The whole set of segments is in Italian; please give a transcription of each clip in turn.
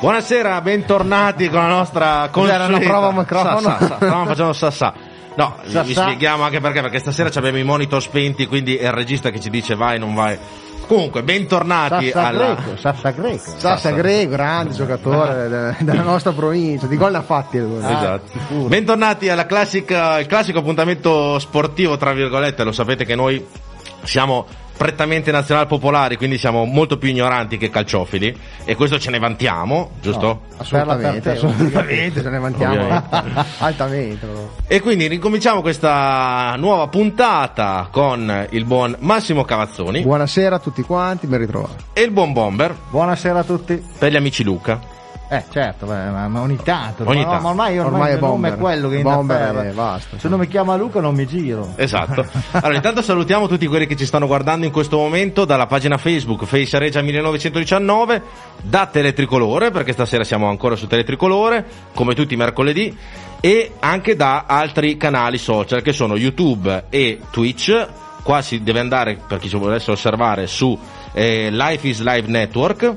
Buonasera, bentornati con la nostra consueta. una prova microfono? Sa, sa, sa. Stavamo facendo sa, sa. No, Sa, vi spieghiamo anche perché, perché stasera ci abbiamo i monitor spenti, quindi è il regista che ci dice vai, non vai. Comunque, bentornati Sassa alla... Greco, Sassa Greco. Sassa. Sassa Greco, grande giocatore de- della nostra provincia. Di gol ne ha fatti lui. Esatto. Bentornati alla classica, il classico appuntamento sportivo, tra virgolette, lo sapete che noi siamo prettamente nazional popolari, quindi siamo molto più ignoranti che calciofili e questo ce ne vantiamo, giusto? Assolutamente, la parte- assolutamente, ce ne vantiamo altamente. E quindi ricominciamo questa nuova puntata con il buon Massimo Cavazzoni Buonasera a tutti quanti, ben ritrovati. e il buon Bomber Buonasera a tutti. per gli amici Luca. Eh certo, beh, ma, ogni tanto. Ogni ma, no, tanto. ma ormai, ormai, Ormai è il nome Bomber. è quello che Bomber e basta. Se non mi chiama Luca non mi giro. Esatto. Allora, intanto salutiamo tutti quelli che ci stanno guardando in questo momento dalla pagina Facebook Face Regia 1919, da Teletricolore, perché stasera siamo ancora su Teletricolore, come tutti i mercoledì, e anche da altri canali social che sono YouTube e Twitch. Qua si deve andare, per chi ci volesse osservare, su eh, Life is Live Network.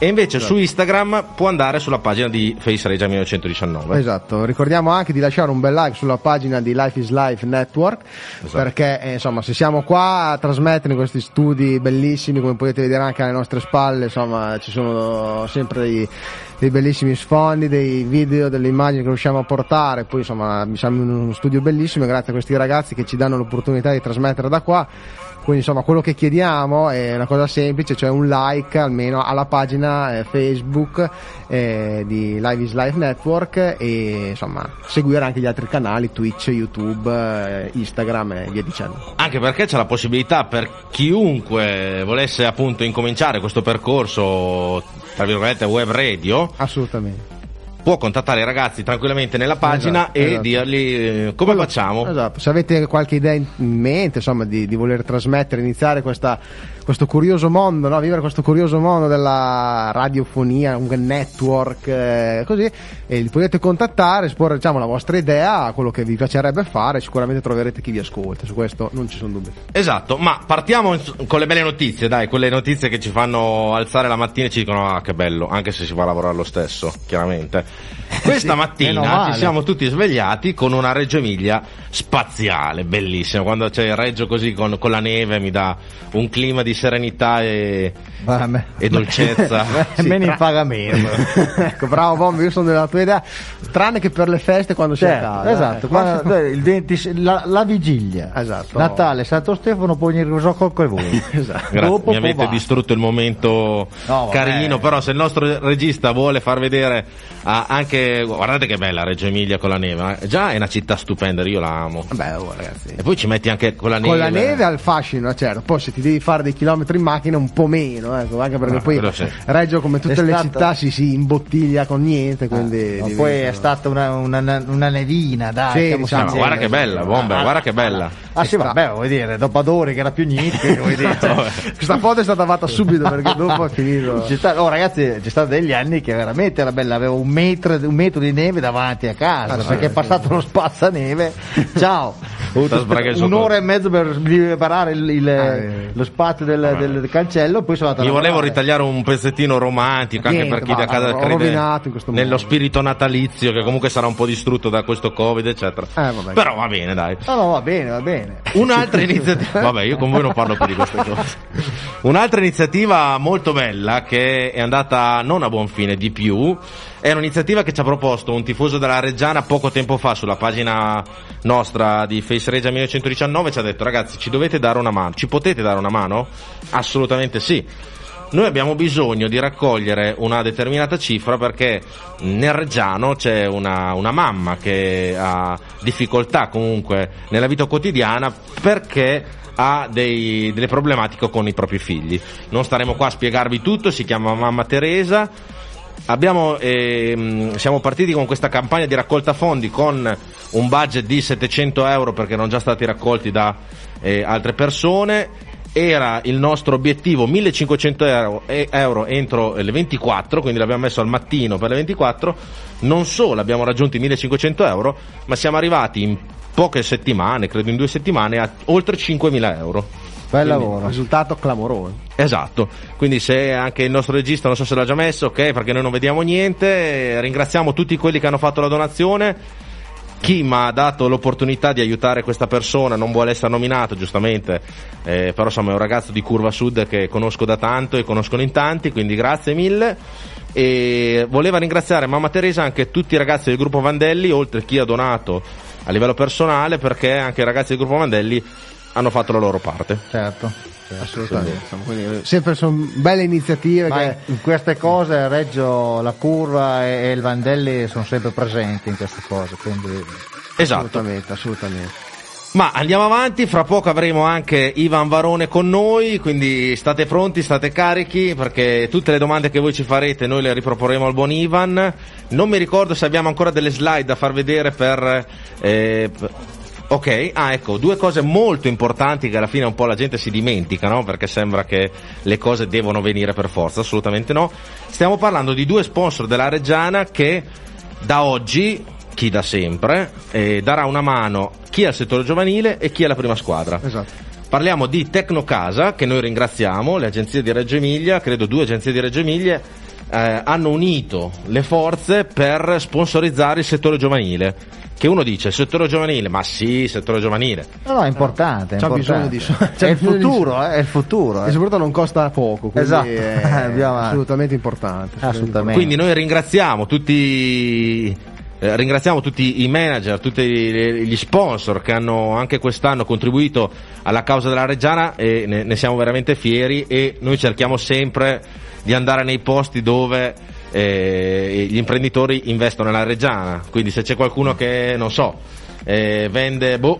E invece su Instagram può andare sulla pagina di Face Regia 1919. Esatto, ricordiamo anche di lasciare un bel like sulla pagina di Life is Life Network Esatto. perché eh, insomma se siamo qua a trasmettere questi studi bellissimi come potete vedere anche alle nostre spalle insomma ci sono sempre dei, dei bellissimi sfondi, dei video, delle immagini che riusciamo a portare poi insomma siamo in uno studio bellissimo grazie a questi ragazzi che ci danno l'opportunità di trasmettere da qua quindi insomma quello che chiediamo è una cosa semplice, cioè un like almeno alla pagina eh, Facebook eh, di Live is Life Network e insomma seguire anche gli altri canali Twitch, YouTube, eh, Instagram e via dicendo. Anche perché c'è la possibilità per chiunque volesse appunto incominciare questo percorso, tra virgolette, web radio, Assolutamente. Può contattare i ragazzi tranquillamente nella pagina Esatto, e esatto. dirgli eh, come facciamo. Esatto, se avete qualche idea in in mente, insomma, di, di voler trasmettere, iniziare questa, questo curioso mondo, no? vivere questo curioso mondo della radiofonia, un network, eh, così, e li potete contattare, esporre diciamo, la vostra idea, quello che vi piacerebbe fare, sicuramente troverete chi vi ascolta, su questo non ci sono dubbi. Esatto, ma partiamo con le belle notizie, dai, quelle notizie che ci fanno alzare la mattina e ci dicono ah che bello, anche se si va a lavorare lo stesso, chiaramente. Questa meno mattina ci siamo tutti svegliati con una Reggio Emilia spaziale, bellissima, quando c'è il Reggio così con, con la neve mi dà un clima di serenità e, me- e dolcezza. me ne tra- paga meno. ecco, bravo Bombi, io sono della tua idea, tranne che per le feste quando si è a Certo, casa. esatto, eh. guarda, il 20 la, la vigilia, Esatto. Natale, Santo Stefano, poi ogni risocco con voi. Esatto. Grazie, Dopo mi avete va. distrutto il momento No, carino, però se il nostro regista vuole far vedere ah, anche, guardate che bella Reggio Emilia con la neve, eh. già è una città stupenda, io la amo. Vabbè, oh, ragazzi. E poi ci metti anche con la neve. Con la neve al fascino, certo. Poi se ti devi fare dei chilometri in macchina un po' meno, ecco, anche perché No, poi quello sì. Reggio come tutte È le stato- città si, si imbottiglia con niente, quindi Ma diventa- poi è stata una, una, una nevina, dai. Sì, diciamo, No, facendo- guarda che bella, bomber, Ah, guarda che bella. Ah sì, vabbè, vuoi dire, dopo Adori che era più niente, vuoi dire. Questa foto è stata fatta subito perché dopo è finito. Sta- oh, ragazzi, c'è stato degli anni che veramente era bella, avevo un metro, un metro di neve davanti a casa, Ah, sì, perché è sì. passato lo spazzaneve. Ciao! Ho avuto un'ora e mezzo per liberare il- il- Ah, eh. lo spazio del, del cancello, poi sono andato a volevo ritagliare un pezzettino romantico anche Niente, per chi da casa crede nello spirito natalizio che comunque sarà un po' distrutto da questo covid eccetera. Eh, vabbè. Però va bene dai. No, no, va bene, va bene. Un'altra iniziativa, vabbè, io con voi non parlo più di queste cose. Un'altra iniziativa molto bella che è andata non a buon fine di più è un'iniziativa che ci ha proposto un tifoso della Reggiana poco tempo fa sulla pagina nostra di Face Regia 1919 ci ha detto ragazzi ci dovete dare una mano, ci potete dare una mano? Assolutamente sì. Noi abbiamo bisogno di raccogliere una determinata cifra perché nel Reggiano c'è una, una mamma che ha difficoltà comunque nella vita quotidiana perché ha dei- delle problematiche con i propri figli. Non staremo qua a spiegarvi tutto, si chiama mamma Teresa. Abbiamo, ehm, siamo partiti con questa campagna di raccolta fondi con un budget di 700 euro perché erano già stati raccolti da eh, altre persone era il nostro obiettivo 1500 euro, euro entro le 24, quindi l'abbiamo messo al mattino per le 24, non solo abbiamo raggiunto i 1500 euro, ma siamo arrivati in poche settimane, credo in due settimane, a oltre 5000 euro. Bel Quindi- lavoro. Risultato clamoroso. Esatto, quindi se anche il nostro regista non so se l'ha già messo, ok, perché noi non vediamo niente, ringraziamo tutti quelli che hanno fatto la donazione, chi mi ha dato l'opportunità di aiutare questa persona non vuole essere nominato, giustamente, eh, però insomma è un ragazzo di Curva Sud che conosco da tanto e conoscono in tanti, quindi grazie mille. E voleva ringraziare Mamma Teresa anche tutti i ragazzi del gruppo Vandelli, oltre a chi ha donato a livello personale, perché anche i ragazzi del gruppo Vandelli hanno fatto la loro parte. Certo. Assolutamente. insomma, quindi, eh, sempre sono belle iniziative che in queste cose Reggio, la curva e, e il Vandelli sono sempre presenti in queste cose, quindi Esatto. assolutamente, assolutamente. Ma andiamo avanti, fra poco avremo anche Ivan Varone con noi, quindi state pronti, state carichi, perché tutte le domande che voi ci farete noi le riproporremo al buon Ivan. Non mi ricordo se abbiamo ancora delle slide da far vedere per... eh, Ok, ah ecco, due cose molto importanti che alla fine un po' la gente si dimentica, no? Perché sembra che le cose devono venire per forza, assolutamente no. Stiamo parlando di due sponsor della Reggiana che da oggi, chi da sempre, eh, darà una mano chi al settore giovanile e chi alla prima squadra. Esatto. Parliamo di Tecnocasa, che noi ringraziamo, le agenzie di Reggio Emilia, credo due agenzie di Reggio Emilia, eh, hanno unito le forze per sponsorizzare il settore giovanile. Che uno dice, il settore giovanile, ma sì, settore giovanile. no, no, è importante. è C'ha importante. bisogno di so- È il futuro, eh, è il futuro. E eh. soprattutto non costa poco, Esatto. è assolutamente importante. Assolutamente. Quindi noi ringraziamo tutti, eh, ringraziamo tutti i manager, tutti gli gli sponsor che hanno anche quest'anno contribuito alla causa della Reggiana e ne, ne siamo veramente fieri e noi cerchiamo sempre di andare nei posti dove eh, gli imprenditori investono nella Reggiana. Quindi se c'è qualcuno che, non so, eh, vende boh,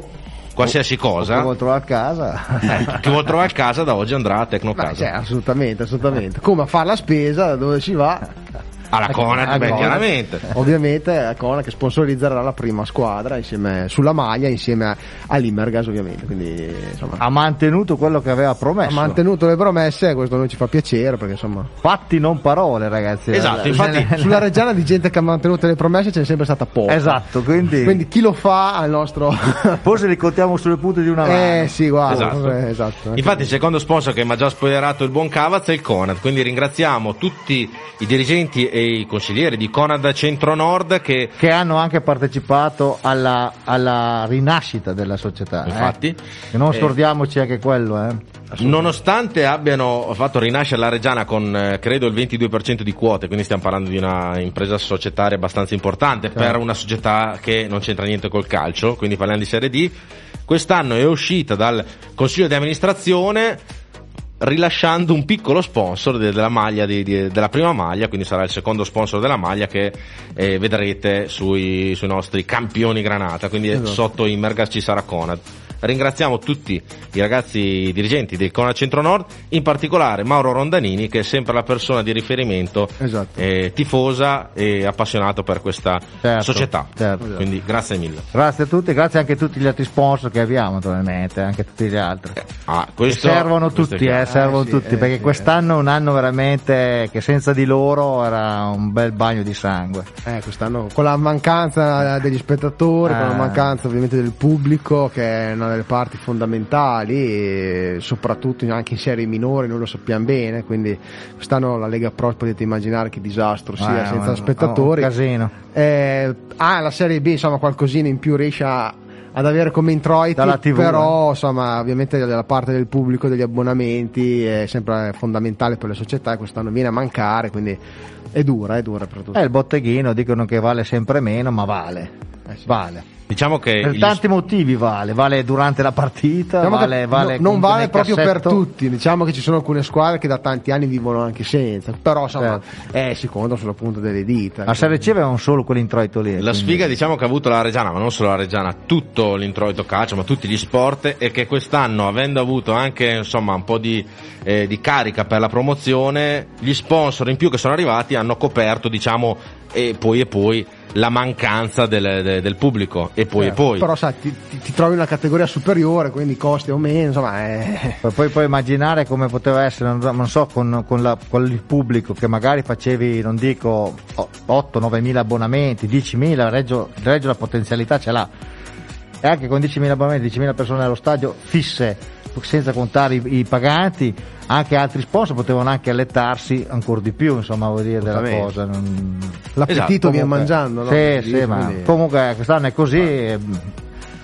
qualsiasi cosa, Come trovare a casa. che vuol trovare a casa da oggi andrà a Tecnocasa. cioè, assolutamente, assolutamente. Come a fare la spesa, dove si va? Alla Conad, Alla beh, chiaramente. Ovviamente a Cona che sponsorizzerà la prima squadra insieme sulla maglia insieme a, all'Immergas ovviamente. Quindi insomma ha mantenuto quello che aveva promesso. ha mantenuto le promesse e questo a noi ci fa piacere perché insomma Fatti non parole, ragazzi. Esatto, Eh, infatti- eh, sulla Reggiana di gente che ha mantenuto le promesse c'è sempre stata poca. Esatto, quindi, Quindi chi lo fa al nostro forse li contiamo sulle punte di una mano. Eh sì, guarda, Esatto. eh, esatto. Infatti il secondo sponsor che mi ha già spoilerato il buon Cavaz è il Conad, quindi ringraziamo tutti i dirigenti e i consiglieri di Conad Centro Nord che Che hanno anche partecipato alla, alla rinascita della società. eh. infatti Che non eh, scordiamoci anche quello, eh. nonostante abbiano fatto rinascere la Reggiana con eh, credo il 22% di quote, quindi stiamo parlando di una impresa societaria abbastanza importante per una società che non c'entra niente col calcio, quindi parliamo di Serie D, quest'anno è uscita dal consiglio di amministrazione rilasciando un piccolo sponsor de- della maglia di- di- della prima maglia, quindi sarà il secondo sponsor della maglia che eh, vedrete sui, sui nostri campioni granata, quindi Esatto. sotto Immergas ci sarà Conad. Ringraziamo tutti i ragazzi dirigenti del Conad Centro Nord, in particolare Mauro Rondanini che è sempre la persona di riferimento Esatto. eh, tifosa e appassionato per questa Certo, società. certo. Quindi grazie mille. Grazie a tutti, grazie anche a tutti gli altri sponsor che abbiamo, naturalmente, anche a tutti gli altri. Ah, Che questo, servono tutti, eh, servono Eh, sì, tutti, eh, perché sì, quest'anno è un anno veramente che senza di loro era un bel bagno di sangue. Eh, quest'anno con la mancanza degli spettatori, con la Ah. mancanza ovviamente del pubblico che è una delle parti fondamentali e soprattutto anche in serie minori noi lo sappiamo bene, quindi quest'anno la Lega Pro potete immaginare che disastro sia Eh, senza un- spettatori. Un casino. Eh, ah, la Serie B insomma qualcosina in più riesce a- ad avere come introiti, però insomma ovviamente dalla parte del pubblico, degli abbonamenti è sempre fondamentale per le società e quest'anno viene a mancare, quindi è dura, è dura per tutti. Eh, il botteghino dicono che vale sempre meno, ma vale. Eh sì. Vale. Diciamo che Per gli- tanti motivi vale, vale durante la partita, Diciamo vale, vale no- non vale proprio per cassetto. tutti, diciamo che ci sono alcune squadre che da tanti anni vivono anche senza, però insomma Certo. eh, si contano sulla punta delle dita. La Serie C avevano solo quell'introito lì. La quindi- sfiga diciamo che ha avuto la Reggiana, ma non solo la Reggiana, tutto l'introito calcio, ma tutti gli sport e che quest'anno avendo avuto anche insomma un po' di, eh, di carica per la promozione, gli sponsor in più che sono arrivati hanno coperto diciamo e poi e poi la mancanza del, de- del pubblico e poi Eh, e poi. Però sai, ti, ti- ti trovi una categoria superiore, quindi costi o meno, insomma eh, Poi, poi puoi immaginare come poteva essere, non so, non so, con, con la- con il pubblico che magari facevi, non dico 8-9 mila abbonamenti, 10 mila, Reggio, Reggio la potenzialità ce l'ha. E anche con 10.000 abbonamenti, 10.000 persone allo stadio fisse, senza contare i, i paganti, anche altri sponsor potevano anche allettarsi ancora di più, insomma, vuol dire della cosa. non- L'appetito Esatto, viene mangiando, no? Sì, Sì, ma quindi- comunque quest'anno è così. e,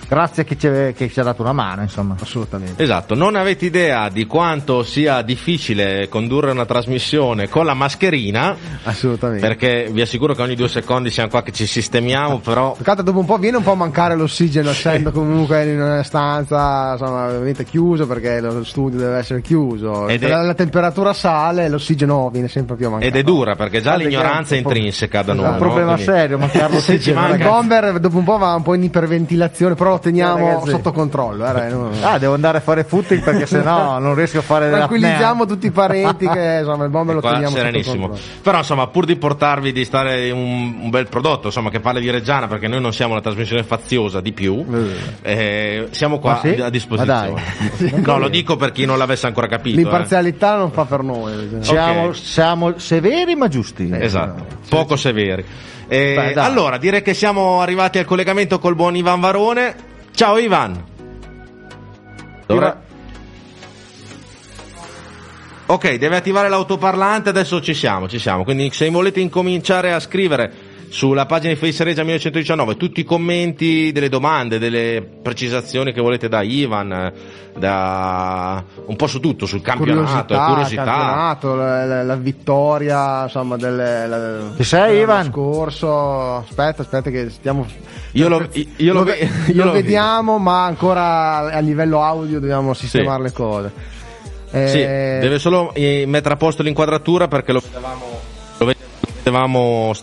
Grazie a chi ci, che ci ha dato una mano, insomma. Assolutamente. Esatto, non avete idea di quanto sia difficile condurre una trasmissione con la mascherina, Assolutamente. perché vi assicuro che ogni due secondi siamo qua che ci sistemiamo, però Peccato dopo un po' viene un po' a mancare l'ossigeno essendo comunque in una stanza insomma ovviamente chiuso perché lo studio deve essere chiuso Ed è- la, la temperatura sale e l'ossigeno viene sempre più a mancare ed è dura perché già perché l'ignoranza è è intrinseca da È noi. un no? problema Quindi- serio, mancarlo Se ci manca- il bomber dopo un po' va un po' in iperventilazione però lo teniamo Ragazzi. sotto controllo eh, dai, no. Ah, devo andare a fare footing perché sennò non riesco a fare della tranquillizziamo tutti i parenti che insomma il bomber E lo qua teniamo sotto serenissimo. controllo Però insomma, pur di portarvi di stare un, un bel prodotto, insomma, che parli di Reggiana, perché noi non siamo una trasmissione faziosa di più, eh, siamo qua Ah, sì? a disposizione. No, lo dico per chi non l'avesse ancora capito. eh. l'imparzialità non fa per noi Siamo, Ok. siamo severi ma giusti. Esatto, poco severi. Eh, Beh, allora, direi che siamo arrivati al collegamento col buon Ivan Varone. Ciao Ivan. Dovre- Ok, deve attivare l'autoparlante, adesso ci siamo, ci siamo. Quindi se volete incominciare a scrivere sulla pagina di Face Regia 1919 tutti i commenti, delle domande, delle precisazioni che volete da Ivan, da un po' su tutto, sul campionato, curiosità, curiosità. campionato, la, la- la vittoria insomma del la- Ci sei, dell'anno Ivan? scorso aspetta aspetta che stiamo Io lo, io lo, lo, ve- io lo lo vedo. vediamo ma ancora a livello audio dobbiamo sistemare le cose Eh, Sì, deve solo eh, mettere a posto l'inquadratura perché lo vedevamo. Lo vedevamo.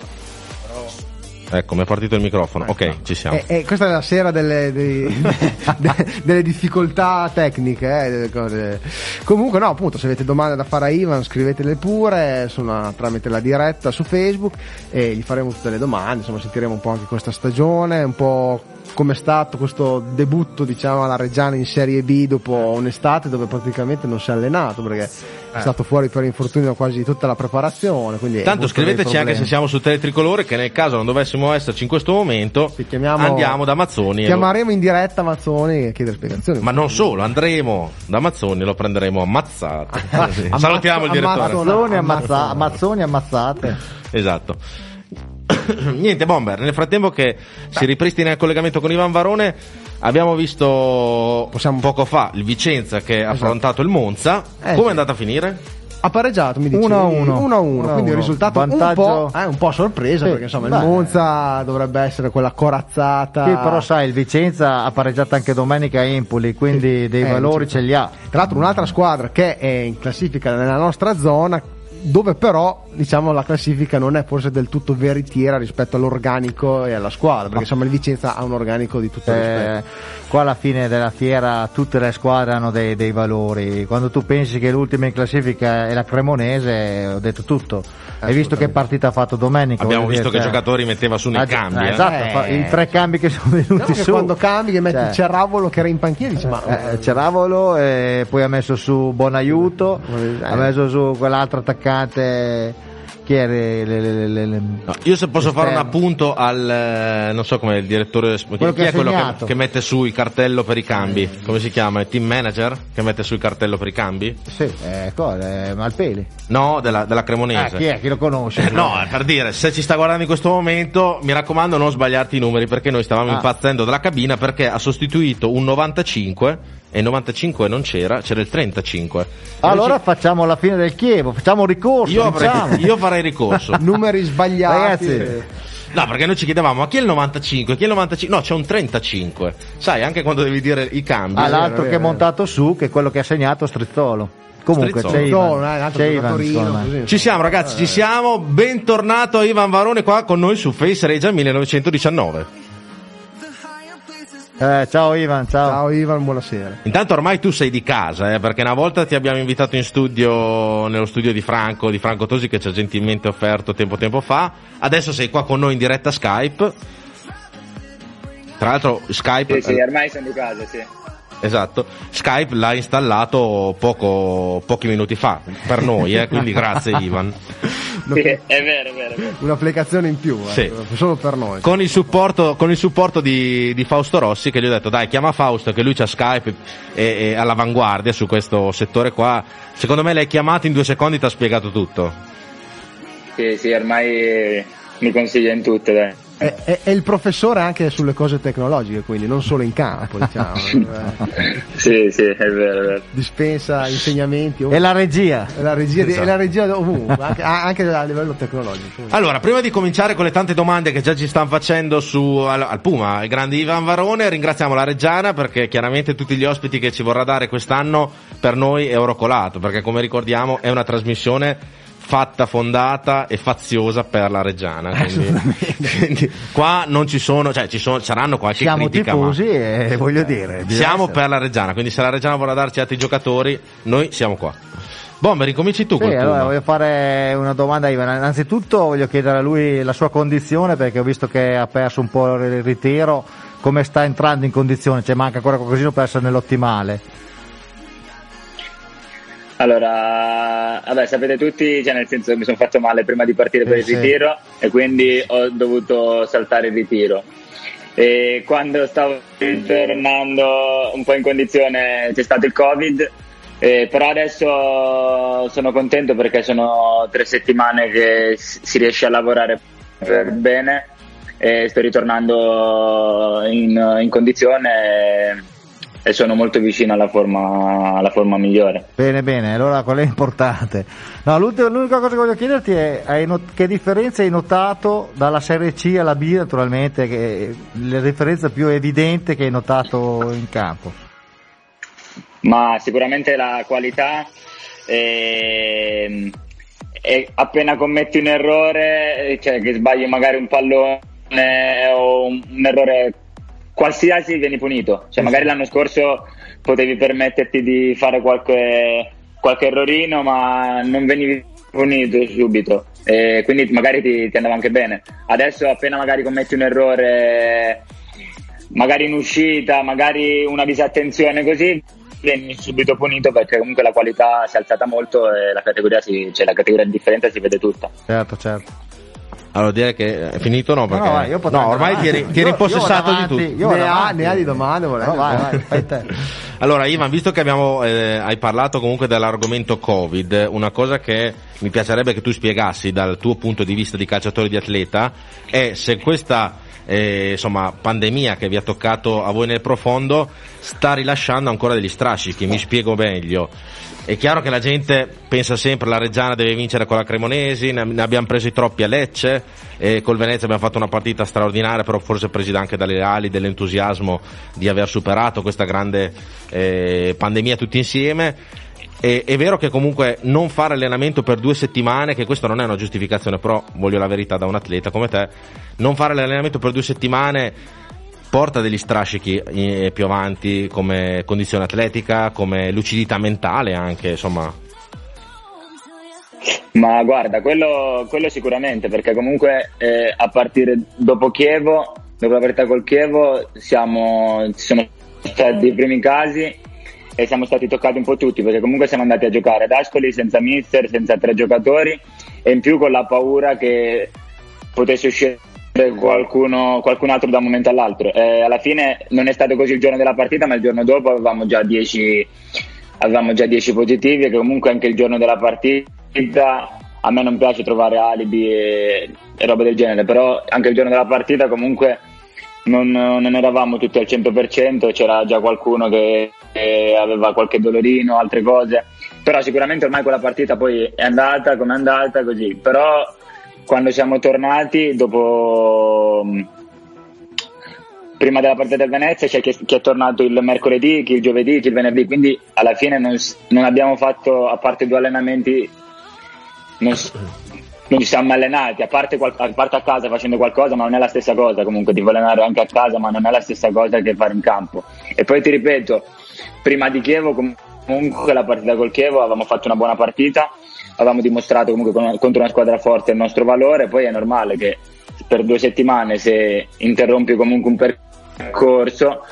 Ecco, mi è partito il microfono. Ok, ci siamo. eh, eh, questa è la sera delle, dei- de- delle difficoltà tecniche. eh, delle cose. Comunque, no, appunto, se avete domande da fare a Ivan, scrivetele pure insomma, tramite la diretta su Facebook e gli faremo tutte le domande. Insomma, sentiremo un po' anche questa stagione, un po' come è stato questo debutto, diciamo, alla Reggiana in Serie B dopo un'estate dove praticamente non si è allenato perché è stato fuori per infortunio quasi tutta la preparazione. Tanto scriveteci anche se siamo su Teletricolore che nel caso non dovessimo esserci in questo momento Sì, chiamiamo- andiamo da Mazzoni. e lo- Chiameremo in diretta Mazzoni e chiedere spiegazioni. Ma non solo, andremo da Mazzoni e lo prenderemo ammazzato. Sì. Ammazzo- Salutiamo il direttore. Amazzoni ammazzate. Esatto. Niente, Bomber, nel frattempo che si ripristina il collegamento con Ivan Varone, abbiamo visto Possiamo- poco fa il Vicenza che ha affrontato il Monza. Eh, Come è sì. andata a finire? Ha pareggiato, mi dicevi? 1 a 1. 1 a 1, 1 a quindi il 1. risultato un Vantaggio- po', eh, un po' sorpresa Sì, perché insomma beh. il Monza dovrebbe essere quella corazzata. Sì, però sai, il Vicenza ha pareggiato anche domenica a Empoli, quindi dei Eh, valori ce li ha. Tra l'altro un'altra squadra che è in classifica nella nostra zona dove però diciamo la classifica non è forse del tutto veritiera rispetto all'organico e alla squadra perché insomma il Vicenza ha un organico di tutto rispetto Eh, qua alla fine della fiera tutte le squadre hanno dei, dei valori. Quando tu pensi che l'ultima in classifica è la Cremonese, ho detto tutto. Hai visto che partita ha fatto domenica? Abbiamo visto dire, che cioè- giocatori metteva su nei Ah, cambi. eh, eh. Esatto, Eh. i tre cambi che sono venuti che su. quando cambi che metti Cioè, Cerravolo che era in panchina dici ma eh, Ceravolo, e poi ha messo su Bonaiuto, Eh. ha messo su quell'altro attaccante. Chi era? Le- le- le- le- No, io se posso fare un appunto al eh, non so come il direttore chi Quello che è quello che, che mette su il cartello per i cambi come si chiama il team manager che mette su il cartello per i cambi Sì, eh, cosa? Eh, Malpeli. no della, della Ah, cremonese chi è? Chi lo conosce? No, è per dire, se ci sta guardando in questo momento, mi raccomando non sbagliarti i numeri perché noi stavamo Ah. impazzendo dalla cabina perché ha sostituito un 95 e il 95 non c'era, c'era il 35. Allora facciamo la fine del Chievo, facciamo un ricorso. io, avrei- diciamo. io farei ricorso. numeri sbagliati Ragazzi, No, perché noi ci chiedevamo, ma chi è il 95? Chi è il 95? No, c'è un 35. Sai, anche quando devi dire i cambi. Ah, l'altro vero, che è montato su, che è quello che ha segnato Strizzolo. Comunque Strizzolo. c'è Ivan, eh, c'è Ivan. Ci siamo ragazzi, ci siamo. Bentornato Ivan Varone qua con noi su Face Regia 1919. Eh, ciao Ivan, ciao. ciao Ivan buonasera Intanto ormai tu sei di casa, eh, perché una volta ti abbiamo invitato in studio, nello studio di Franco, di Franco Tosi che ci ha gentilmente offerto tempo tempo fa. Adesso sei qua con noi in diretta Skype. Tra l'altro Skype, Sì, sì, ormai sono di casa, sì. esatto, Skype l'ha installato poco, pochi minuti fa, per noi, eh, quindi grazie Ivan. Sì, è vero, è vero. Un'applicazione in più, sì. ecco, solo per noi. Con il supporto, con il supporto di, di, Fausto Rossi che gli ho detto dai chiama Fausto che lui c'ha Skype e, e all'avanguardia su questo settore qua. Secondo me l'hai chiamato in due secondi e ti ha spiegato tutto. Sì, sì, ormai mi consiglia in tutte, dai. È, è, è, il professore anche sulle cose tecnologiche, quindi non solo in campo, diciamo. sì, sì, è vero, è vero. Dispensa insegnamenti. E la regia. E la regia, esatto. la regia ovunque, anche, anche, a livello tecnologico. Allora, prima di cominciare con le tante domande che già ci stanno facendo su, al, al Puma, il grande Ivan Varone, ringraziamo la Reggiana perché chiaramente tutti gli ospiti che ci vorrà dare quest'anno per noi è oro colato, perché come ricordiamo è una trasmissione fatta, fondata e faziosa per la Reggiana. Quindi, quindi, qua non ci sono, cioè ci sono, saranno qualche siamo critica. tifosi e voglio dire. Siamo essere. per la Reggiana, quindi se la Reggiana vorrà darci altri giocatori, noi siamo qua. Bomber, ricominci tu. Sì, allora voglio fare una domanda a Ivan. Innanzitutto voglio chiedere a lui la sua condizione perché ho visto che ha perso un po' il ritiro. Come sta entrando in condizione? Cioè manca ancora qualcosina per essere nell'ottimale? Allora, vabbè, sapete tutti, cioè nel senso che mi sono fatto male prima di partire per il eh, ritiro e quindi ho dovuto saltare il ritiro. E quando stavo tornando un po' in condizione c'è stato il Covid, eh, però adesso sono contento perché sono tre settimane che si riesce a lavorare per bene e sto ritornando in, in condizione e sono molto vicino alla forma, alla forma migliore. Bene, bene, allora qual è importante? No, l'unica cosa che voglio chiederti è not- che differenza hai notato dalla Serie C alla B naturalmente, che la differenza più evidente che hai notato in campo? Ma sicuramente la qualità e, ehm, e appena commetti un errore, cioè che sbagli magari un pallone o un, un errore qualsiasi vieni punito. Cioè, magari l'anno scorso potevi permetterti di fare qualche, qualche errorino, ma non venivi punito subito. E quindi magari ti, ti, andava anche bene. Adesso appena magari commetti un errore, magari in uscita, magari una disattenzione così, vieni subito punito perché comunque la qualità si è alzata molto e la categoria, si, cioè la categoria differente si vede tutta. Certo, certo. Allora direi che è finito? No? Perché... No, no, no ormai ti eri, ti eri impossessato di tutto. Ne ha, ne ha, di domande, no, vai, vai, allora Ivan, visto che abbiamo, eh, hai parlato comunque dell'argomento Covid, una cosa che mi piacerebbe che tu spiegassi dal tuo punto di vista di calciatore di atleta è se questa eh, insomma, pandemia che vi ha toccato a voi nel profondo sta rilasciando ancora degli strascichi, mi spiego meglio. È chiaro che la gente pensa sempre la Reggiana deve vincere con la Cremonesi, ne abbiamo presi troppi a Lecce e col Venezia abbiamo fatto una partita straordinaria, però forse presi anche dalle ali, dell'entusiasmo di aver superato questa grande eh, pandemia tutti insieme. E, è vero che comunque non fare allenamento per due settimane, che questa non è una giustificazione, però voglio la verità da un atleta come te, non fare l'allenamento per due settimane porta degli strascichi eh, più avanti come condizione atletica, come lucidità mentale anche, insomma. Ma guarda, quello, quello sicuramente, perché comunque eh, a partire dopo Chievo, dopo la partita col Chievo, siamo, ci sono stati i primi casi e siamo stati toccati un po' tutti, perché comunque siamo andati a giocare ad Ascoli senza mister, senza tre giocatori e in più con la paura che potesse uscire qualcuno, qualcun altro da un momento all'altro. Eh, alla fine non è stato così il giorno della partita, ma il giorno dopo avevamo già 10 avevamo già 10 positivi e comunque anche il giorno della partita a me non piace trovare alibi e, e roba del genere, però anche il giorno della partita comunque non, non eravamo tutti al 100%, c'era già qualcuno che, che aveva qualche dolorino, altre cose, però sicuramente ormai quella partita poi è andata come è andata così, però quando siamo tornati dopo prima della partita del Venezia c'è chi, è tornato il mercoledì, chi il giovedì, chi il venerdì, quindi alla fine non, non abbiamo fatto, a parte due allenamenti, non, non ci siamo allenati, a parte, a parte, a casa facendo qualcosa, ma non è la stessa cosa. Comunque, ti vuoi allenare anche a casa, ma non è la stessa cosa che fare in campo. E poi ti ripeto, prima di Chievo comunque la partita col Chievo avevamo fatto una buona partita, avevamo dimostrato comunque contro una squadra forte il nostro valore, poi è normale che per due settimane se interrompi comunque un percorso,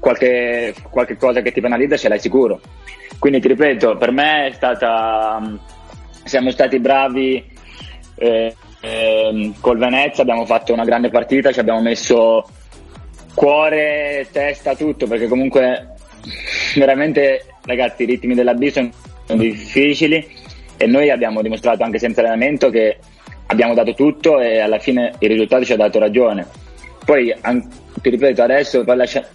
qualche, qualche cosa che ti penalizza ce l'hai sicuro. Quindi ti ripeto, per me è stata, siamo stati bravi eh, eh, col Venezia. Abbiamo fatto una grande partita, ci abbiamo messo cuore, testa, tutto, perché comunque veramente ragazzi i ritmi della B sono difficili e noi abbiamo dimostrato anche senza allenamento che abbiamo dato tutto e alla fine il risultato ci ha dato ragione. Poi ti ripeto adesso lascia,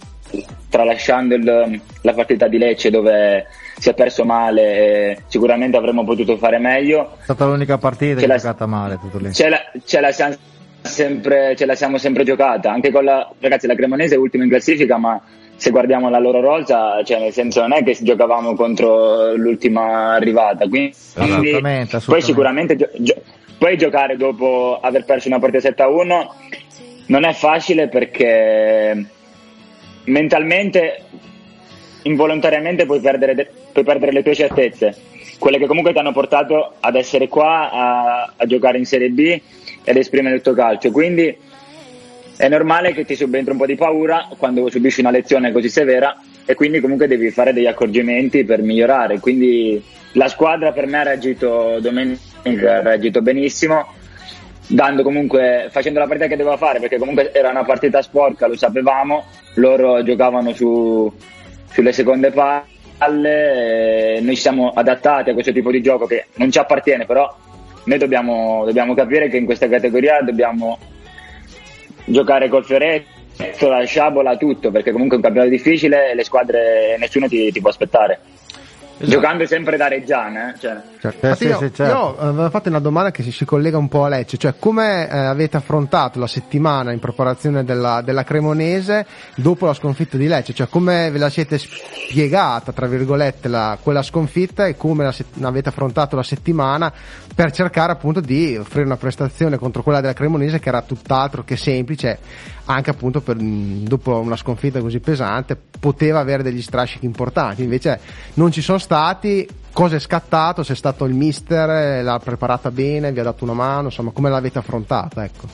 tralasciando il, la partita di Lecce dove si è perso male sicuramente avremmo potuto fare meglio. È stata l'unica partita che è giocata male tutto lì. Ce la, ce la siamo sempre, ce la siamo sempre giocata, anche con la ragazzi la Cremonese è ultima in classifica ma se guardiamo la loro rosa, cioè nel senso non è che giocavamo contro l'ultima arrivata, quindi assolutamente, assolutamente. poi sicuramente gio- gio- poi giocare dopo aver perso una partita 7-1 non è facile perché mentalmente involontariamente puoi perdere, de- puoi perdere le tue certezze, quelle che comunque ti hanno portato ad essere qua a, a giocare in Serie B ed esprimere il tuo calcio. Quindi è normale che ti subentri un po' di paura quando subisci una lezione così severa e quindi comunque devi fare degli accorgimenti per migliorare. Quindi la squadra per me ha reagito domenica, ha reagito benissimo, comunque, facendo la partita che doveva fare perché comunque era una partita sporca, lo sapevamo, loro giocavano su, sulle seconde palle, noi ci siamo adattati a questo tipo di gioco che non ci appartiene, però noi dobbiamo, dobbiamo capire che in questa categoria dobbiamo giocare col fioretto, la sciabola, tutto, perché comunque è un campionato difficile e le squadre nessuno ti, ti può aspettare. Esatto. Giocando sempre da Reggiana, eh? cioè. Certo. Eh, sì, io, sì, certo. io avevo fatto una domanda che si, si, collega un po' a Lecce, cioè come eh, avete affrontato la settimana in preparazione della, della, Cremonese dopo la sconfitta di Lecce, cioè come ve la siete spiegata, tra virgolette, la, quella sconfitta e come la, avete affrontato la settimana per cercare appunto di offrire una prestazione contro quella della Cremonese che era tutt'altro che semplice, anche appunto per, dopo una sconfitta così pesante poteva avere degli strascichi importanti, invece non ci sono stati, cosa è scattato, se è stato il mister, l'ha preparata bene, vi ha dato una mano, insomma come l'avete affrontata? Ecco.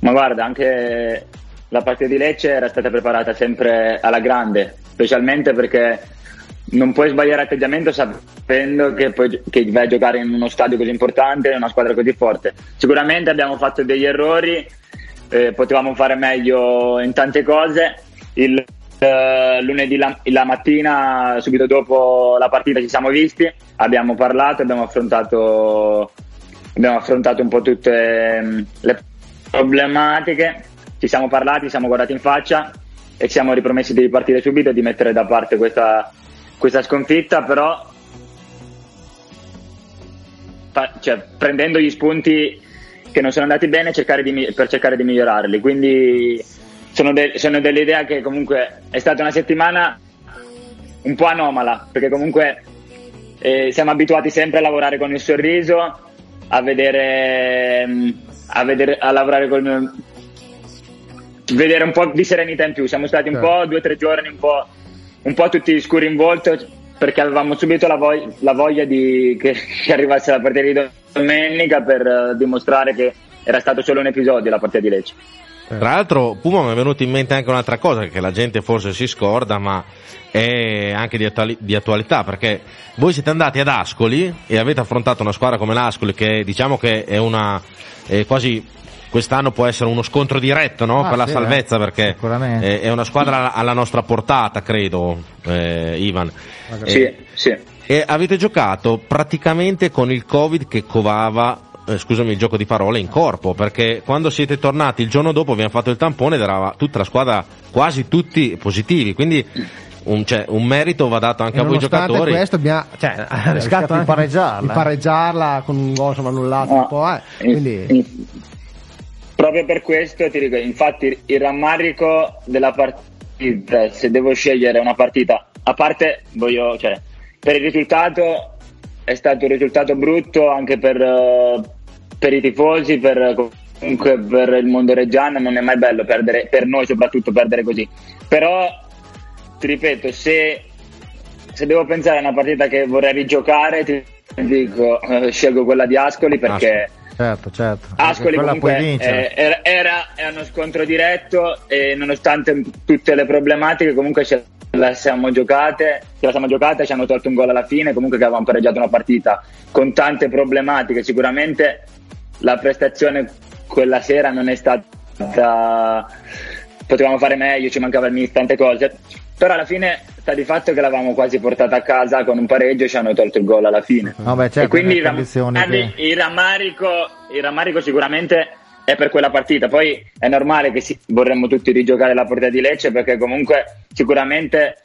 Ma guarda, anche la partita di Lecce era stata preparata sempre alla grande, specialmente perché non puoi sbagliare atteggiamento sapendo che, puoi, che vai a giocare in uno stadio così importante, in una squadra così forte. Sicuramente abbiamo fatto degli errori, eh, potevamo fare meglio in tante cose. Il, eh, lunedì la, la, mattina, subito dopo la partita, ci siamo visti, abbiamo parlato, abbiamo affrontato, abbiamo affrontato un po' tutte um, le problematiche, ci siamo parlati, ci siamo guardati in faccia e ci siamo ripromessi di ripartire subito e di mettere da parte questa questa sconfitta, però cioè, prendendo gli spunti che non sono andati bene cercare di, per cercare di migliorarli. Quindi sono, de, sono dell'idea che comunque è stata una settimana un po' anomala, perché comunque eh, siamo abituati sempre a lavorare con il sorriso, a vedere, a, vedere, a lavorare con vedere un po' di serenità in più. Siamo stati un certo. po' due o tre giorni un po' un po' tutti scuri in volto perché avevamo subito la, voglia, la voglia di, che, che, arrivasse la partita di domenica per uh, dimostrare che era stato solo un episodio la partita di Lecce. Tra l'altro, Puma mi è venuto in mente anche un'altra cosa che la gente forse si scorda, ma è anche di, attuali- di, attualità, perché voi siete andati ad Ascoli e avete affrontato una squadra come l'Ascoli, che diciamo che è una è quasi quest'anno può essere uno scontro diretto no? ah, per la sì, salvezza eh, perché è, è, una squadra alla nostra portata credo eh, Ivan sì, e, sì. e avete giocato praticamente con il covid che covava eh, scusami il gioco di parole in corpo perché quando siete tornati il giorno dopo abbiamo fatto il tampone ed era tutta la squadra quasi tutti positivi quindi un, cioè, un, merito va dato anche a voi giocatori. questo abbiamo cioè, rischiato di pareggiarla, di pareggiarla con un gol annullato no, un po'. Eh. Quindi... Proprio per questo ti dico, infatti il rammarico della partita, se devo scegliere una partita, a parte voglio, cioè, per il risultato è stato un risultato brutto anche per, uh, per i tifosi, per, comunque per il mondo reggiano, non è mai bello perdere, per noi soprattutto perdere così. Però ti ripeto, se, se devo pensare a una partita che vorrei rigiocare, ti dico, uh, scelgo quella di Ascoli perché... Ascoli Certo, certo. Ascoli comunque eh, era, era, uno scontro diretto e nonostante tutte le problematiche comunque ha la siamo giocate, ce la siamo giocata, ci hanno tolto un gol alla fine, comunque che avevamo pareggiato una partita con tante problematiche, sicuramente la prestazione quella sera non è stata potevamo fare meglio, ci mancava il mister, tante cose. Però alla fine sta di fatto che l'avevamo quasi portata a casa con un pareggio e ci hanno tolto il gol alla fine. No, beh, certo, e quindi il, ram- che... il, rammarico, il rammarico sicuramente è per quella partita. Poi è normale che si, vorremmo tutti rigiocare la partita di Lecce perché comunque sicuramente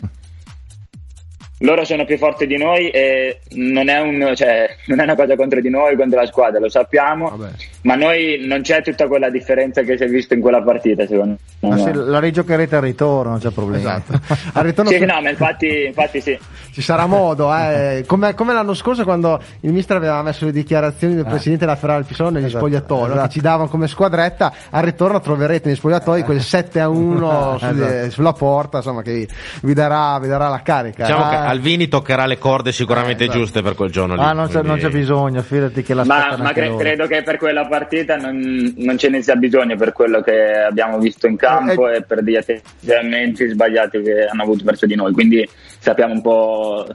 loro sono più forti di noi e non è, un, cioè, non è una cosa contro di noi, contro la squadra, lo sappiamo, Vabbè. ma noi non c'è tutta quella differenza che si è vista in quella partita, secondo me. Ma se la rigiocherete al ritorno, non c'è problema. Esatto. al ritorno sì, no, ma infatti, infatti sì. Ci sarà modo, eh. come, come, l'anno scorso quando il mister aveva messo le dichiarazioni del eh. presidente della Ferrari Pisone negli esatto, spogliatoi, esatto. che ci davano come squadretta, al ritorno troverete negli spogliatoi quel 7 a 1 esatto. sulla porta, insomma, che vi darà, vi darà la carica. Diciamo eh. che Alvini toccherà le corde sicuramente eh, esatto. giuste per quel giorno lì. Ah, non c'è, quindi... non c'è bisogno, fidati che la Ma, ma cre- credo che per quella partita non, non, ce ne sia bisogno per quello che abbiamo visto in campo eh, e per degli atteggiamenti sbagliati che hanno avuto verso di noi. Quindi sappiamo un po',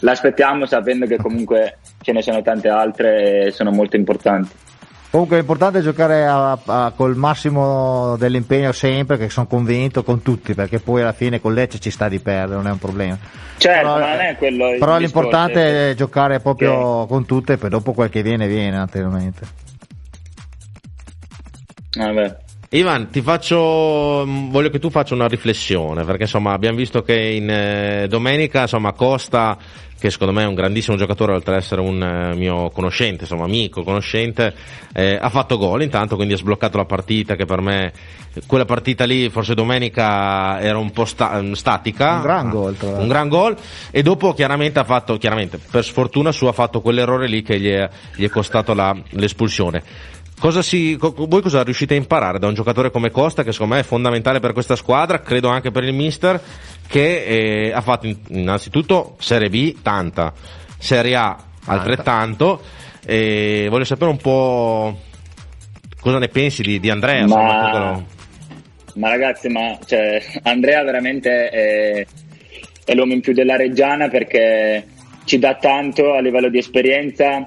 l'aspettiamo sapendo che comunque ce ne sono tante altre e sono molto importanti. Comunque è importante giocare a, a, col massimo dell'impegno sempre, che sono convinto con tutti, perché poi alla fine con Lecce ci sta di perdere, non è un problema. Certo, però, non è quello. Però l'importante discorso, è giocare proprio okay. con tutte e poi dopo quel che viene viene naturalmente. Vabbè. Ivan, ti faccio, voglio che tu faccia una riflessione, perché insomma abbiamo visto che in eh, domenica insomma, Costa che secondo me è un grandissimo giocatore oltre ad essere un eh, mio conoscente, insomma amico, conoscente, eh, ha fatto gol intanto, quindi ha sbloccato la partita che per me quella partita lì, forse domenica, era un po' sta- statica. Un gran gol, tra Un gran gol e dopo chiaramente ha fatto, chiaramente per sfortuna sua ha fatto quell'errore lì che gli è, gli è costato la, l'espulsione. Cosa si, voi cosa riuscite a imparare da un giocatore come Costa, che secondo me è fondamentale per questa squadra, credo anche per il mister, che eh, ha fatto innanzitutto Serie B tanta, Serie A altrettanto, e voglio sapere un po' cosa ne pensi di, di Andrea. Ma, ma ragazzi, ma, cioè, Andrea veramente è, è l'uomo in più della Reggiana perché ci dà tanto a livello di esperienza,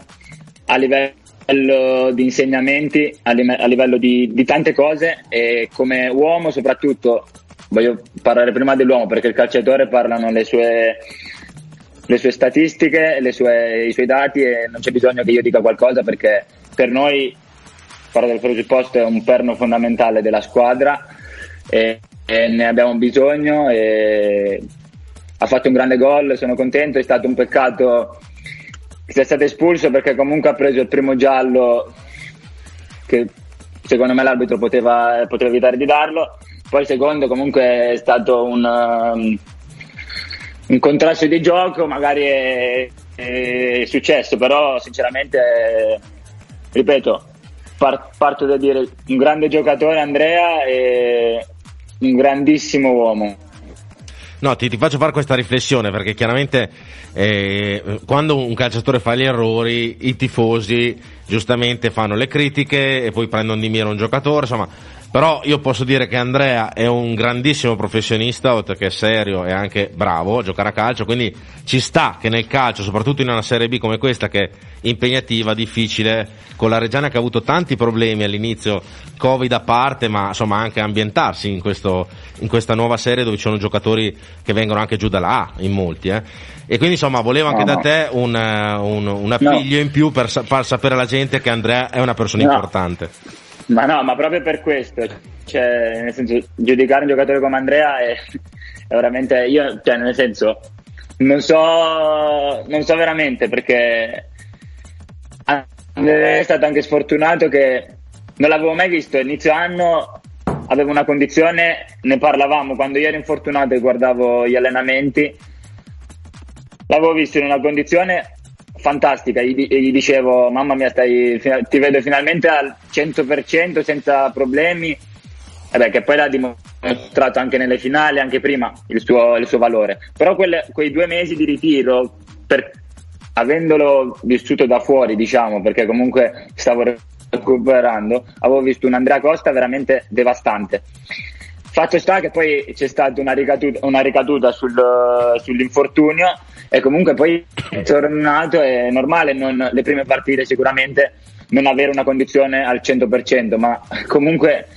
a livello di insegnamenti, a, livello di, di, tante cose e come uomo soprattutto voglio parlare prima dell'uomo perché il calciatore parlano le sue, le sue statistiche, le sue, i suoi dati e non c'è bisogno che io dica qualcosa perché per noi, parlo del presupposto, è un perno fondamentale della squadra e, e ne abbiamo bisogno ha fatto un grande gol, sono contento, è stato un peccato sia stato espulso perché comunque ha preso il primo giallo che secondo me l'arbitro poteva, poteva evitare di darlo poi il secondo comunque è stato un, um, un contrasto di gioco, magari è, è, successo, però sinceramente, ripeto, par- parto da dire un grande giocatore Andrea e un grandissimo uomo. No, ti, ti, faccio fare questa riflessione perché chiaramente eh, quando un calciatore fa gli errori, i tifosi giustamente fanno le critiche e poi prendono di mira un giocatore, insomma però io posso dire che Andrea è un grandissimo professionista, oltre che serio e anche bravo a giocare a calcio, quindi ci sta che nel calcio, soprattutto in una Serie B come questa che è impegnativa, difficile, con la Reggiana che ha avuto tanti problemi all'inizio, Covid a parte, ma insomma anche ambientarsi in, questo, in questa nuova serie dove ci sono giocatori che vengono anche giù dalla A, in molti. Eh. E quindi insomma volevo anche no, da te un, un, un appiglio no. in più per far sapere alla gente che Andrea è una persona no. importante. Ma no, ma proprio per questo, cioè, nel senso, giudicare un giocatore come Andrea è, è veramente, io, cioè, nel senso, non so, non so veramente perché è stato anche sfortunato che non l'avevo mai visto, inizio anno avevo una condizione, ne parlavamo. Quando io ero infortunato e guardavo gli allenamenti, l'avevo visto in una condizione fantastica, gli, gli, dicevo mamma mia stai, ti vedo finalmente al 100% senza problemi, beh, che poi l'ha dimostrato anche nelle finali, anche prima il suo, il suo valore, però quelle, quei due mesi di ritiro, per, avendolo vissuto da fuori diciamo, perché comunque stavo recuperando, avevo visto un Andrea Costa veramente devastante. Fatto sta che poi c'è stata una ricaduta, una ricaduta sul, sull'infortunio e comunque poi è tornato, è normale non, le prime partite sicuramente non avere una condizione al 100%, ma comunque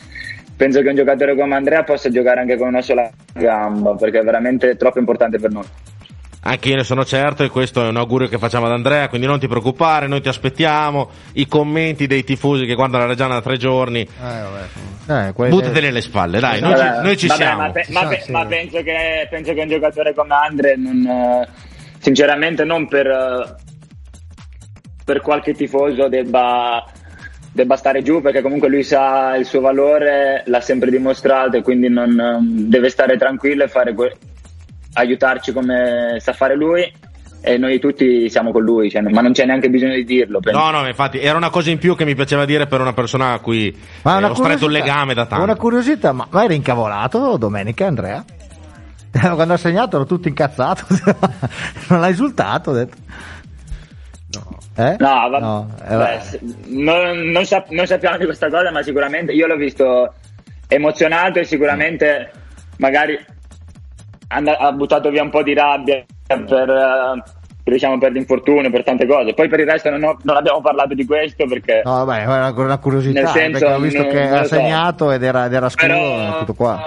penso che un giocatore come Andrea possa giocare anche con una sola gamba, perché è veramente troppo importante per noi. Anche io ne sono certo e questo è un augurio che facciamo ad Andrea, quindi non ti preoccupare, noi ti aspettiamo, i commenti dei tifosi che guardano la Reggiana da tre giorni, eh, buttateli alle spalle, dai, noi, Vabbè, ci, noi ci vabbè, siamo. Ma, pe- ma pe- Sì. ma penso, che, penso che un giocatore come Andre, non, eh, sinceramente, non per, eh, per qualche tifoso debba, debba stare giù, perché comunque lui sa il suo valore, l'ha sempre dimostrato e quindi non, eh, deve stare tranquillo e fare que- aiutarci come sa fare lui. E noi tutti siamo con lui, cioè, ma non c'è neanche bisogno di dirlo. penso. No, no, infatti era una cosa in più che mi piaceva dire per una persona a cui Ma eh, una ho stretto un legame da tanto. Una curiosità, ma, ma era incavolato domenica Andrea? Quando ha segnato ero tutto incazzato, non ha esultato, ho detto. Eh? No, va- No, era- beh, non, non sap- non sappiamo di questa cosa, ma sicuramente io l'ho visto emozionato e sicuramente magari and- ha buttato via un po' di rabbia per, eh, per, diciamo, per l'infortunio, per tante cose. Poi per il resto non, ho- non abbiamo parlato di questo perché... No, vabbè, era una, una curiosità, Nel senso, perché ho visto non- che non lo so. segnato ed era, ed era scuro, Però tutto qua.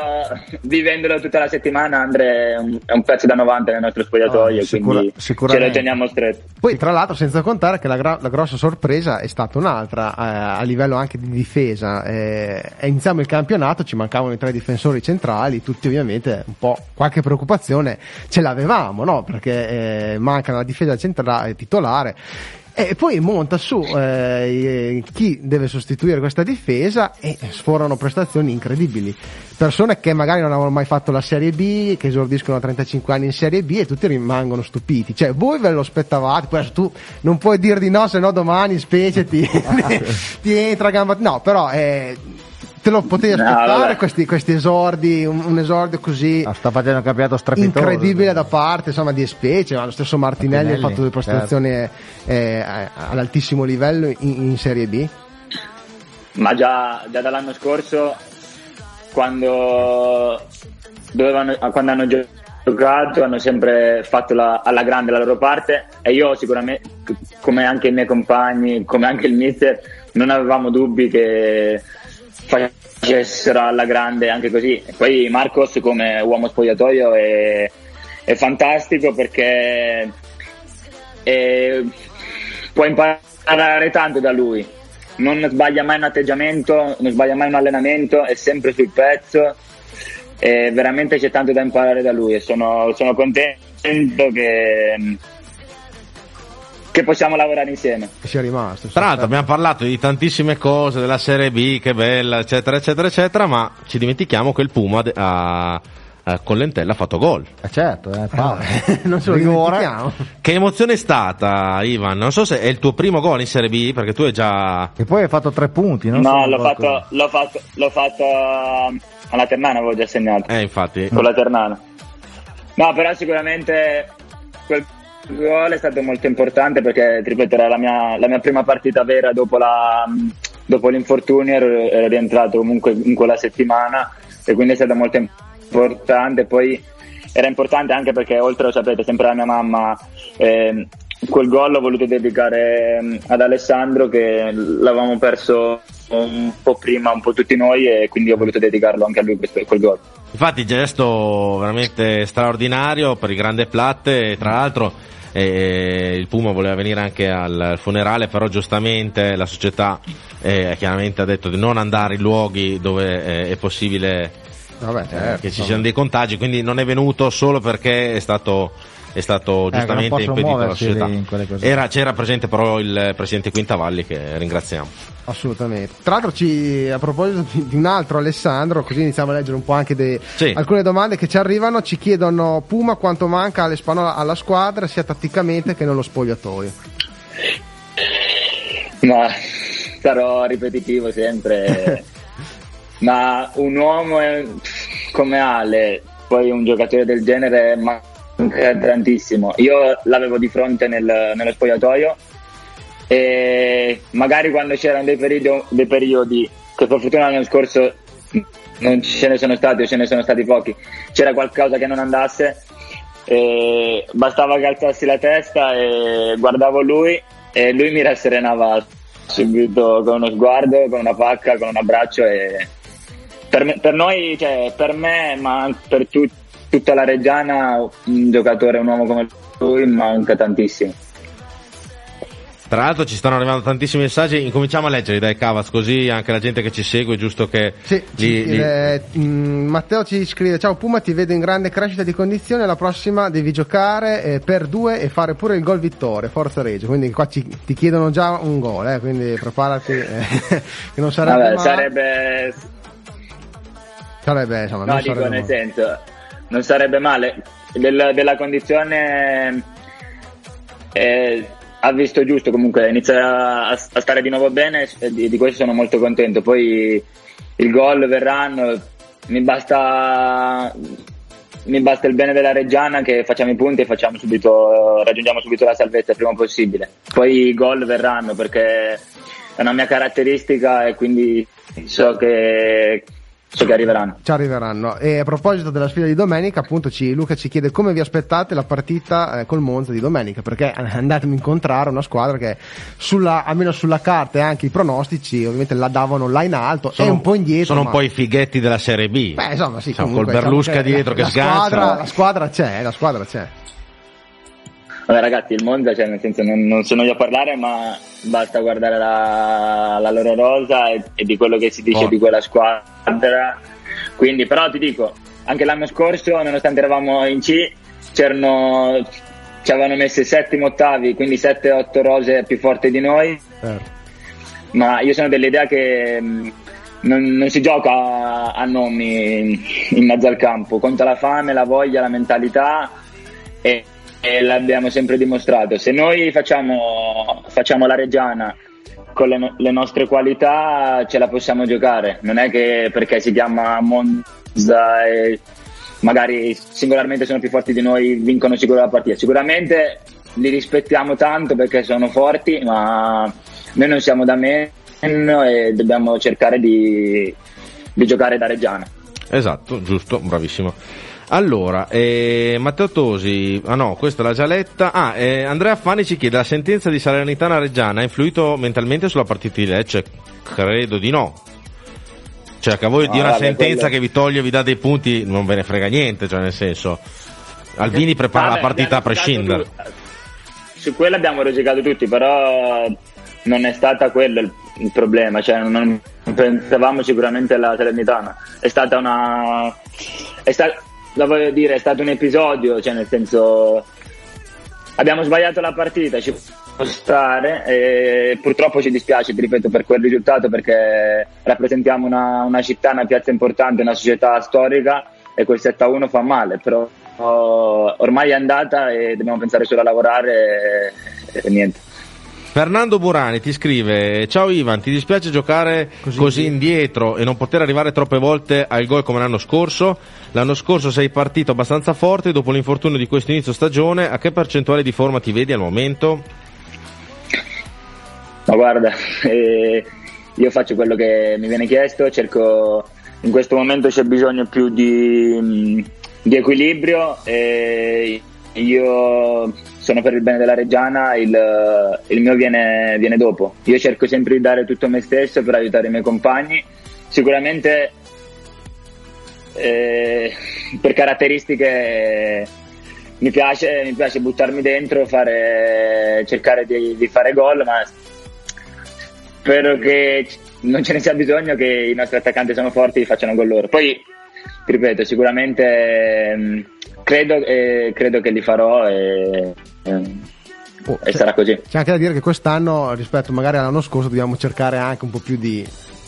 eh, vivendolo tutta la settimana Andre è un, è un pezzo da 90 nel nostro spogliatoio, Ah, sicura- quindi ce lo teniamo stretto. Poi, tra l'altro, senza contare che la, gra- la grossa sorpresa è stata un'altra eh, a livello anche di difesa. Eh, iniziamo il campionato, ci mancavano i tre difensori centrali, tutti ovviamente un po' qualche preoccupazione ce l'avevamo, no? Perché eh, manca la difesa centrale titolare. E poi monta su eh, chi deve sostituire questa difesa e sforano prestazioni incredibili. Persone che magari non avevano mai fatto la Serie B, che esordiscono a 35 anni in Serie B e tutti rimangono stupiti. Cioè, voi ve lo aspettavate, poi tu non puoi dir di no, se no domani specie ti, ti entra a gamba. No, però eh, te lo potevi No, aspettare vabbè. questi, questi esordi, un, un esordio così Ah, sta facendo un campionato strepitoso. incredibile da parte insomma di Specie, ma lo stesso Martinelli, Martinelli, ha fatto delle prestazioni eh, all'altissimo livello in, in Serie B. Ma già, già dall'anno scorso, quando, dovevano, quando hanno giocato, hanno sempre fatto la- alla grande la loro parte e io sicuramente, come anche i miei compagni, come anche il mister, non avevamo dubbi che facessero alla grande anche così. E poi Marcos come uomo spogliatoio è, è fantastico perché eh, puoi imparare tanto da lui. Non sbaglia mai un atteggiamento, non sbaglia mai un allenamento, è sempre sul pezzo. E veramente c'è tanto da imparare da lui e sono, sono contento che, che possiamo lavorare insieme. che sia rimasto. Tra l'altro abbiamo parlato di tantissime cose, della Serie B, che bella, eccetera, eccetera, eccetera, ma ci dimentichiamo che il Puma de- ha, ha- con Lentella ha fatto gol. Eh, certo, eh, Paolo. non ce lo dimentichiamo. Che emozione è stata, Ivan? Non so se è il tuo primo gol in Serie B, perché tu hai già... E poi hai fatto tre punti, non no, solo l'ho fatto, l'ho, fatto, l'ho fatto a- alla Ternana, avevo già segnato. Eh, infatti. con la Ternana. No, però sicuramente quel gol è stato molto importante perché, ripeto, era la mia, la mia prima partita vera dopo, la, dopo l'infortunio, ero, ero rientrato comunque in quella settimana e quindi è stata molto importante. Poi era importante anche perché, oltre, lo sapete, sempre la mia mamma, ehm, quel gol l'ho voluto dedicare ehm, ad Alessandro che l'avevamo perso un po' prima, un po' tutti noi e quindi ho voluto dedicarlo anche a lui questo, quel gol. Infatti, gesto veramente straordinario per il grande Platte. Tra l'altro, eh, il Puma voleva venire anche al funerale, però giustamente la società eh, chiaramente ha detto di non andare in luoghi dove eh, è possibile Vabbè, eh, certo, che ci siano dei contagi, quindi non è venuto solo perché è stato, è stato non giustamente possono impedito alla muoversi società. Era- c'era presente però il presidente Quintavalli che ringraziamo. Assolutamente. Tra l'altro, ci, a proposito di, un altro Alessandro, così iniziamo a leggere un po' anche dei- Sì. alcune domande che ci arrivano. Ci chiedono Puma quanto manca alle Spanola alla squadra, sia tatticamente che nello spogliatoio. Ma sarò ripetitivo sempre. Ma un uomo è- come Ale, poi un giocatore del genere manca tantissimo. Io l'avevo di fronte nel- nello spogliatoio e magari quando c'erano dei periodi, dei periodi che per fortuna l'anno scorso non ce ne sono stati o ce ne sono stati pochi, c'era qualcosa che non andasse, bastava che alzassi la testa e guardavo lui e lui mi rasserenava subito con uno sguardo, con una pacca, con un abbraccio e per, me, per noi, cioè, per me, ma per tu, tutta la Reggiana, un giocatore, un uomo come lui manca tantissimo. Tra l'altro ci stanno arrivando tantissimi messaggi, incominciamo a leggerli dai Cavaz, così anche la gente che ci segue, giusto che... Sì, li, li... Eh, mh, Matteo ci scrive, ciao Puma, ti vedo in grande crescita di condizione, la prossima devi giocare eh, per due e fare pure il gol vittoria, Forza Reggio, quindi qua ci, ti chiedono già un gol, eh, quindi preparati, eh, che non sarebbe... Vabbè, sarebbe... Sarebbe, insomma, No, non dico sarebbe nel senso, non sarebbe male. Del- della condizione eh, ha visto giusto comunque, inizia a, a stare di nuovo bene e di, di questo sono molto contento. Poi il gol verranno, mi basta, mi basta il bene della Reggiana che facciamo i punti e facciamo subito, raggiungiamo subito la salvezza il prima possibile. Poi i gol verranno perché è una mia caratteristica e quindi so che, so che arriveranno. Ci arriveranno. E a proposito della sfida di domenica, appunto, ci, Luca ci chiede come vi aspettate la partita eh, col Monza di domenica, perché andatemi a incontrare una squadra che sulla, almeno sulla carta e anche i pronostici ovviamente la davano là in alto e un po' indietro. Sono un ma- po' i fighetti della Serie B. Beh, insomma, sì, Insomma, comunque, col Berlusca diciamo che dietro che la sgancia. Squadra, la squadra c'è, la squadra c'è. Vabbè ragazzi, il Monza, cioè, nel senso, non, non sono io a parlare, ma basta guardare la, la loro rosa e, e di quello che si dice Oh. di quella squadra. Quindi, però ti dico, anche l'anno scorso, nonostante eravamo in C, c'erano, ci avevano messo settimo ottavi, quindi 7-8 rose più forti di noi. Certo. Ma io sono dell'idea che mh, non, non si gioca a, a nomi in, in mezzo al campo, conta la fame, la voglia, la mentalità e, e l'abbiamo sempre dimostrato. Se noi facciamo, facciamo la Reggiana con le, le nostre qualità ce la possiamo giocare, non è che perché si chiama Monza e magari singolarmente sono più forti di noi vincono sicuro la partita. Sicuramente li rispettiamo tanto perché sono forti, ma noi non siamo da meno e dobbiamo cercare di, di giocare da Reggiana. Esatto, giusto, bravissimo. Allora, eh, Matteo Tosi, ah no, questa l'ha già letta. Ah, eh, Andrea Fani ci chiede: la sentenza di Salernitana Reggiana ha influito mentalmente sulla partita di Lecce? Credo di no. Cioè, che a voi No, di una vabbè, sentenza quello- che vi toglie, vi dà dei punti, non ve ne frega niente, cioè nel senso. Albini prepara Vabbè, la partita a prescindere. tu- Su quello abbiamo rosicato tutti, però non è stata quello il, il problema, cioè non pensavamo sicuramente alla Salernitana. È stata una. È sta- lo voglio dire, è stato un episodio, cioè nel senso. Abbiamo sbagliato la partita, ci può stare e purtroppo ci dispiace, ti ripeto, per quel risultato perché rappresentiamo una, una città, una piazza importante, una società storica e quel 7-1 fa male, però ormai è andata e dobbiamo pensare solo a lavorare e, e niente. Fernando Burani ti scrive: Ciao Ivan, ti dispiace giocare così, indietro e non poter arrivare troppe volte al gol come l'anno scorso? L'anno scorso sei partito abbastanza forte dopo l'infortunio di questo inizio stagione. A che percentuale di forma ti vedi al momento? Ma guarda, eh, io faccio quello che mi viene chiesto, cerco in questo momento c'è bisogno più di, mh, di equilibrio e io sono per il bene della Reggiana, il, il mio viene, viene dopo. Io cerco sempre di dare tutto me stesso per aiutare i miei compagni. Sicuramente eh, per caratteristiche mi piace, mi piace buttarmi dentro, fare, cercare di, di fare gol, ma spero che non ce ne sia bisogno che i nostri attaccanti sono forti e facciano gol loro. Poi, ripeto, sicuramente mh, credo, eh, credo che li farò e, Oh, e sarà così. C'è anche da dire che quest'anno, rispetto magari all'anno scorso, dobbiamo cercare anche un po' più di,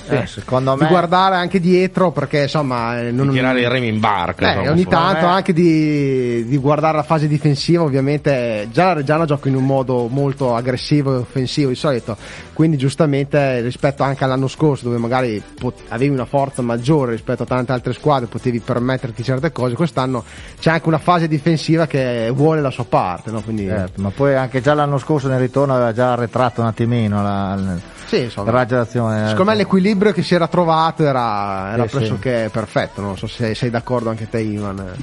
eh, secondo di me- guardare anche dietro perché insomma eh, non, Tirare i remi in barca. Eh, insomma, ogni tanto me- anche di, di guardare la fase difensiva, ovviamente già la Reggiana gioca in un modo molto aggressivo e offensivo di solito, quindi giustamente rispetto anche all'anno scorso dove magari pot- avevi una forza maggiore rispetto a tante altre squadre, potevi permetterti certe cose, quest'anno c'è anche una fase difensiva che vuole la sua parte, no? quindi Certo, ma poi anche già l'anno scorso nel ritorno aveva già arretrato un attimino la, sì, il insomma. raggio d'azione. Secondo me l'equilibrio l'equilibrio che si era trovato era, era Sì, sì. pressoché perfetto. Non so se sei d'accordo anche te, Ivan.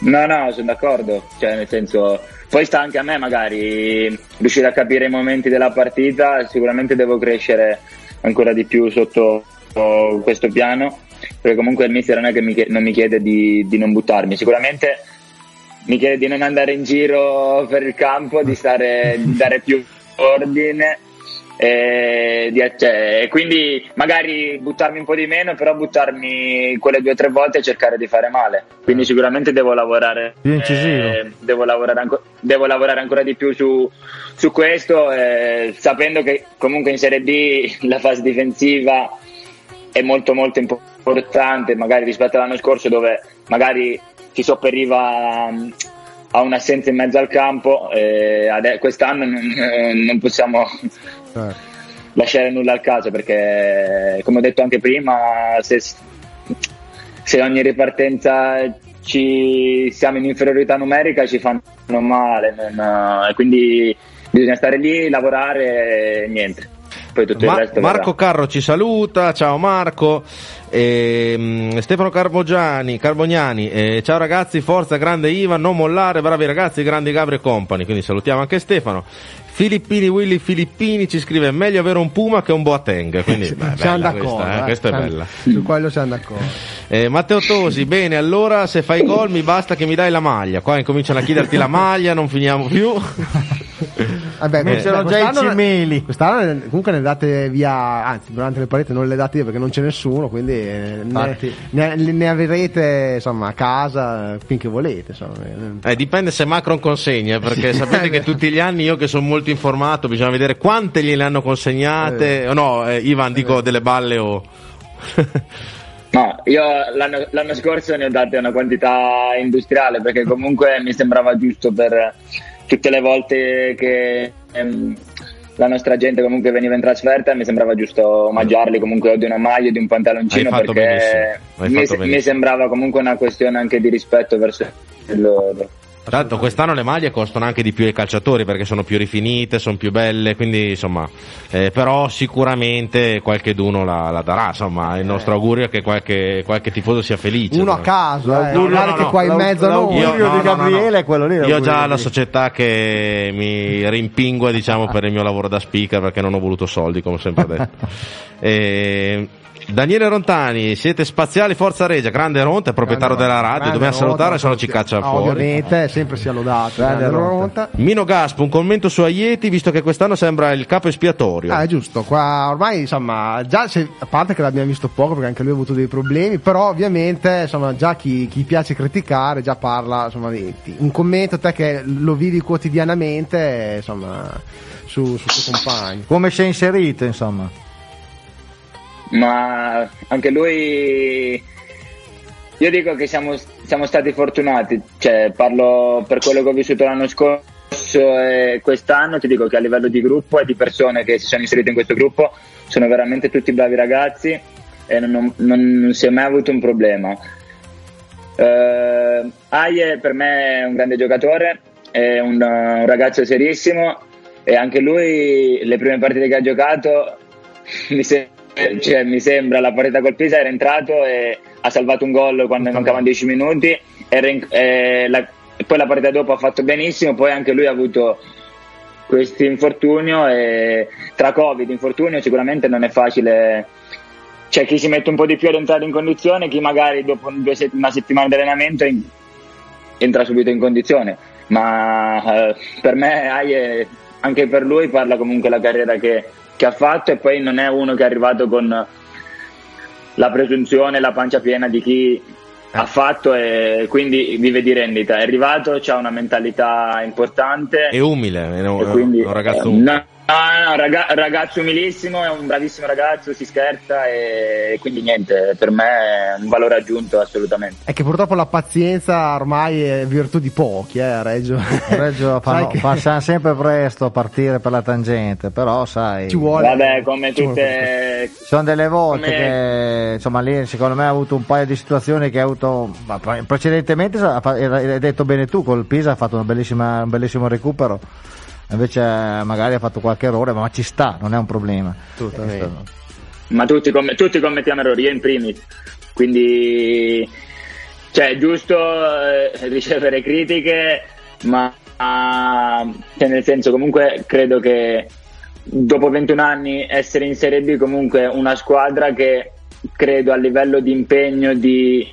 No, no, sono d'accordo. Cioè, nel senso, poi sta anche a me magari riuscire a capire i momenti della partita. Sicuramente devo crescere ancora di più sotto oh, questo piano. Perché comunque il mister non è che mi, chie- non mi chiede di, di non buttarmi. Sicuramente mi chiede di non andare in giro per il campo, di stare, di dare più ordine. E, di- cioè, quindi magari buttarmi un po' di meno, però buttarmi quelle due o tre volte e cercare di fare male. Quindi sicuramente devo lavorare, eh, devo, lavorare anco- devo lavorare ancora di più su, su questo, eh, sapendo che comunque in Serie B la fase difensiva è molto molto importante, magari rispetto all'anno scorso dove magari si sopperiva mh, a un'assenza in mezzo al campo, eh, quest'anno non, non possiamo Certo. lasciare nulla al caso perché come ho detto anche prima se, se ogni ripartenza ci siamo in inferiorità numerica ci fanno male non- e quindi bisogna stare lì lavorare e niente poi tutto il Ma- resto Marco verrà. Carro ci saluta, ciao Marco. Ehm, Stefano Carbogiani, Carbognani, eh, ciao ragazzi, forza, grande Ivan, non mollare, bravi ragazzi, grandi Gabri e company. Quindi salutiamo anche Stefano. Filippini Willy Filippini ci scrive meglio avere un Puma che un Boateng. Quindi beh, siamo d'accordo. questa, eh, eh. questa è bella. Su quello siamo d'accordo. Eh, Matteo Tosi, bene, allora se fai gol mi basta che mi dai la maglia. Qua incominciano a chiederti la maglia, non finiamo più. Vabbè, beh, c'erano già i quest'anno- cimeli. Quest'anno comunque ne date via, anzi, durante le partite non le date via perché non c'è nessuno, quindi eh, ne, ne- ne avrete insomma a casa eh, finché volete. Insomma. Eh, dipende se Macron consegna, perché sapete che tutti gli anni io che sono molto informato bisogna vedere quante gliele hanno consegnate. O no, eh, Ivan, dico delle balle o... No, io l'anno, l'anno scorso ne ho date una quantità industriale perché comunque mi sembrava giusto per tutte le volte che ehm, la nostra gente comunque veniva in trasferta mi sembrava giusto omaggiarli comunque o di una maglia o di un pantaloncino perché mi, mi sembrava comunque una questione anche di rispetto verso loro. L'altro quest'anno le maglie costano anche di più ai calciatori perché sono più rifinite, sono più belle, quindi insomma, eh, però sicuramente qualcheduno la, la darà, insomma, il nostro augurio è che qualche, qualche tifoso sia felice. Uno a no? caso, eh, magari no, che no, qua in mezzo l'augurio Io- di Gabriele è quello lì, Io ho già la società che mi rimpingua diciamo, per il mio lavoro da speaker perché non ho voluto soldi, come ho sempre detto. E Daniele Rontani, siete spaziali Forza Regia, grande Ronta, è proprietario Grande della radio, dobbiamo Ronta, salutare se no ci caccia fuori. Ovviamente, sempre sia lodato. Grande Grande Ronta. Ronta. Mino Gasp, un commento su Aieti, visto che quest'anno sembra il capo espiatorio. Ah, è giusto, qua ormai insomma, già se- a parte che l'abbiamo visto poco perché anche lui ha avuto dei problemi, però ovviamente insomma, già chi, chi piace criticare già parla, insomma, di, un commento te che lo vivi quotidianamente, insomma, su, su suo compagno. Come si è inserito, insomma. Ma anche lui io dico che siamo, siamo stati fortunati. Cioè parlo per quello che ho vissuto l'anno scorso e quest'anno ti dico che a livello di gruppo e di persone che si sono inserite in questo gruppo sono veramente tutti bravi ragazzi e non, non- non si è mai avuto un problema. Eh, Aie per me è un grande giocatore è un, un ragazzo serissimo e anche lui le prime partite che ha giocato mi, se- cioè, mi sembra la partita col Pisa era entrato e ha salvato un gol quando mancavano 10 minuti. In- e la- e poi la partita dopo ha fatto benissimo poi anche lui ha avuto questo infortunio e tra Covid e infortunio sicuramente non è facile. C'è chi si mette un po' di più ad entrare in condizione chi magari dopo una settimana di allenamento entra subito in condizione. Ma eh, per me Aie, anche per lui parla comunque la carriera che, che ha fatto e poi non è uno che è arrivato con la presunzione, la pancia piena di chi ha fatto e quindi vive di rendita. È arrivato, ha una mentalità importante È umile, è un, e quindi è un ragazzo eh, umile. no, no, no, raga- ragazzo umilissimo, è un bravissimo ragazzo, si scherza e quindi niente, per me è un valore aggiunto assolutamente. È che purtroppo la pazienza ormai è virtù di pochi, eh, a Reggio. Reggio Sai fanno, che passano sempre presto a partire per la tangente, però sai, ci vuole. Vabbè, come tutte ci sono delle volte Come- che insomma lì secondo me ha avuto un paio di situazioni che ha avuto ma pre- precedentemente fa- hai detto bene tu col Pisa ha fatto una bellissima- un bellissimo recupero invece magari ha fatto qualche errore ma ci sta non è un problema Assolutamente. Ma tutti, comm- tutti commettiamo errori, io in primis. Quindi cioè, è giusto eh, ricevere critiche, ma cioè, nel senso comunque credo che dopo 21 anni essere in Serie B comunque una squadra che credo a livello di impegno, di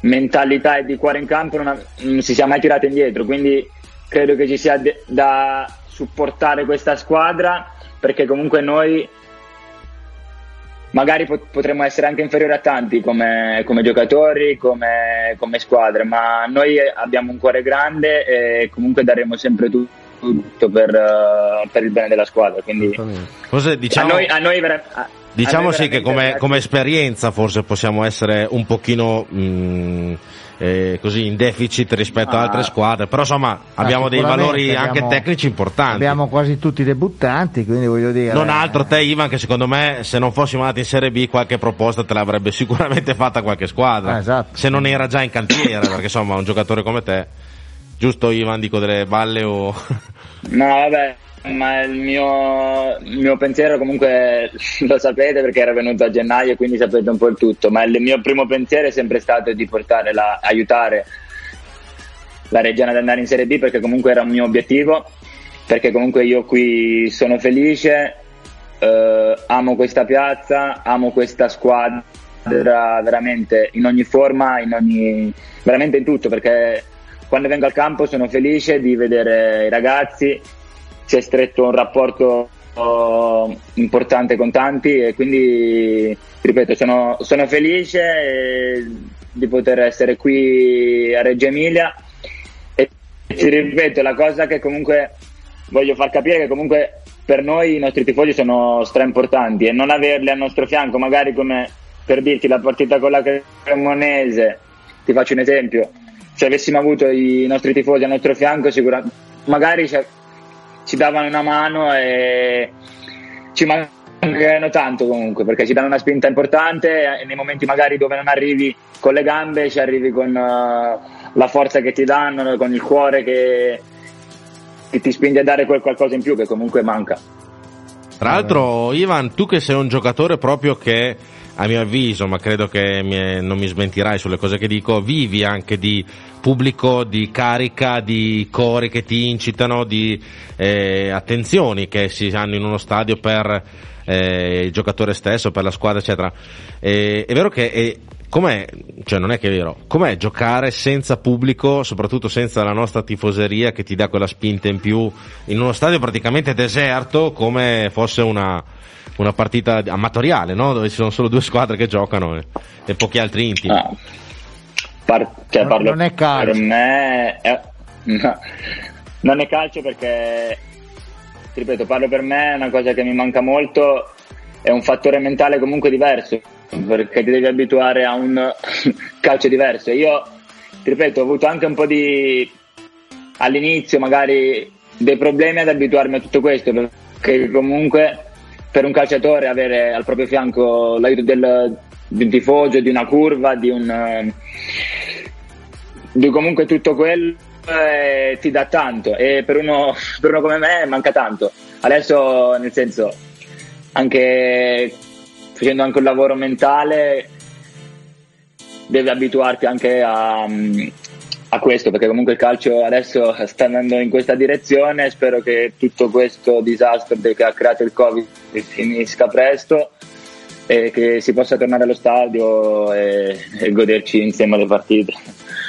mentalità e di cuore in campo non, ha, non si sia mai tirata indietro, quindi credo che ci sia de- da supportare questa squadra perché comunque noi magari pot- potremmo essere anche inferiori a tanti come, come giocatori, come, come, squadre, ma noi abbiamo un cuore grande e comunque daremo sempre tutto tutto per, uh, per il bene della squadra. Quindi Forse, diciamo... a noi, a noi vera- Diciamo sì che come, come, esperienza forse possiamo essere un pochino mh, mm, eh, così in deficit rispetto ah, ad altre squadre, però insomma abbiamo dei valori abbiamo, anche tecnici importanti. Abbiamo quasi tutti debuttanti, quindi voglio dire... Non altro te Ivan che secondo me se non fossimo andati in Serie B qualche proposta te l'avrebbe sicuramente fatta qualche squadra, ah, esatto. se non era già in cantiere, perché insomma un giocatore come te, giusto Ivan dico delle balle o... no vabbè ma il mio, il mio, pensiero comunque lo sapete perché era venuto a gennaio quindi sapete un po' il tutto ma il mio primo pensiero è sempre stato di portare la, aiutare la Reggiana ad andare in Serie B perché comunque era un mio obiettivo perché comunque io qui sono felice eh, amo questa piazza amo questa squadra veramente in ogni forma in ogni, veramente in tutto perché quando vengo al campo sono felice di vedere i ragazzi si è stretto un rapporto oh, importante con tanti e quindi ripeto sono, sono felice eh, di poter essere qui a Reggio Emilia. E ti ripeto la cosa che comunque voglio far capire che comunque per noi i nostri tifosi sono stra importanti e non averli al nostro fianco magari come per dirti la partita con la Cremonese ti faccio un esempio. Se avessimo avuto i nostri tifosi al nostro fianco sicuramente magari ci davano una mano e ci mancano tanto comunque perché ci danno una spinta importante e nei momenti magari dove non arrivi con le gambe ci arrivi con uh, la forza che ti danno, con il cuore che, che ti spinge a dare quel qualcosa in più che comunque manca. Tra l'altro, Ivan, tu che sei un giocatore proprio che a mio avviso, ma credo che mi, non mi smentirai sulle cose che dico, vivi anche di pubblico, di carica, di cori che ti incitano, di eh, attenzioni che si hanno in uno stadio per eh, il giocatore stesso, per la squadra, eccetera. E, è vero che è, com'è, cioè non è che è vero, com'è giocare senza pubblico, soprattutto senza la nostra tifoseria che ti dà quella spinta in più in uno stadio praticamente deserto come fosse una una partita amatoriale, no? dove ci sono solo due squadre che giocano e, e pochi altri intimi. Ah. Par- cioè, parlo, non è calcio. Per me è, no, non è calcio perché, ti ripeto, parlo per me, è una cosa che mi manca molto, è un fattore mentale comunque diverso, perché ti devi abituare a un calcio diverso. Io, ti ripeto, ho avuto anche un po' di, all'inizio magari, dei problemi ad abituarmi a tutto questo, perché comunque per un calciatore avere al proprio fianco l'aiuto del, di un tifoso, di una curva, di un eh, di comunque tutto quello eh, ti dà tanto e per uno, per uno come me manca tanto. Adesso nel senso anche facendo anche un lavoro mentale devi abituarti anche a, a questo perché comunque il calcio adesso sta andando in questa direzione. Spero che tutto questo disastro che ha creato il covid finisca presto e che si possa tornare allo stadio e, e goderci insieme le partite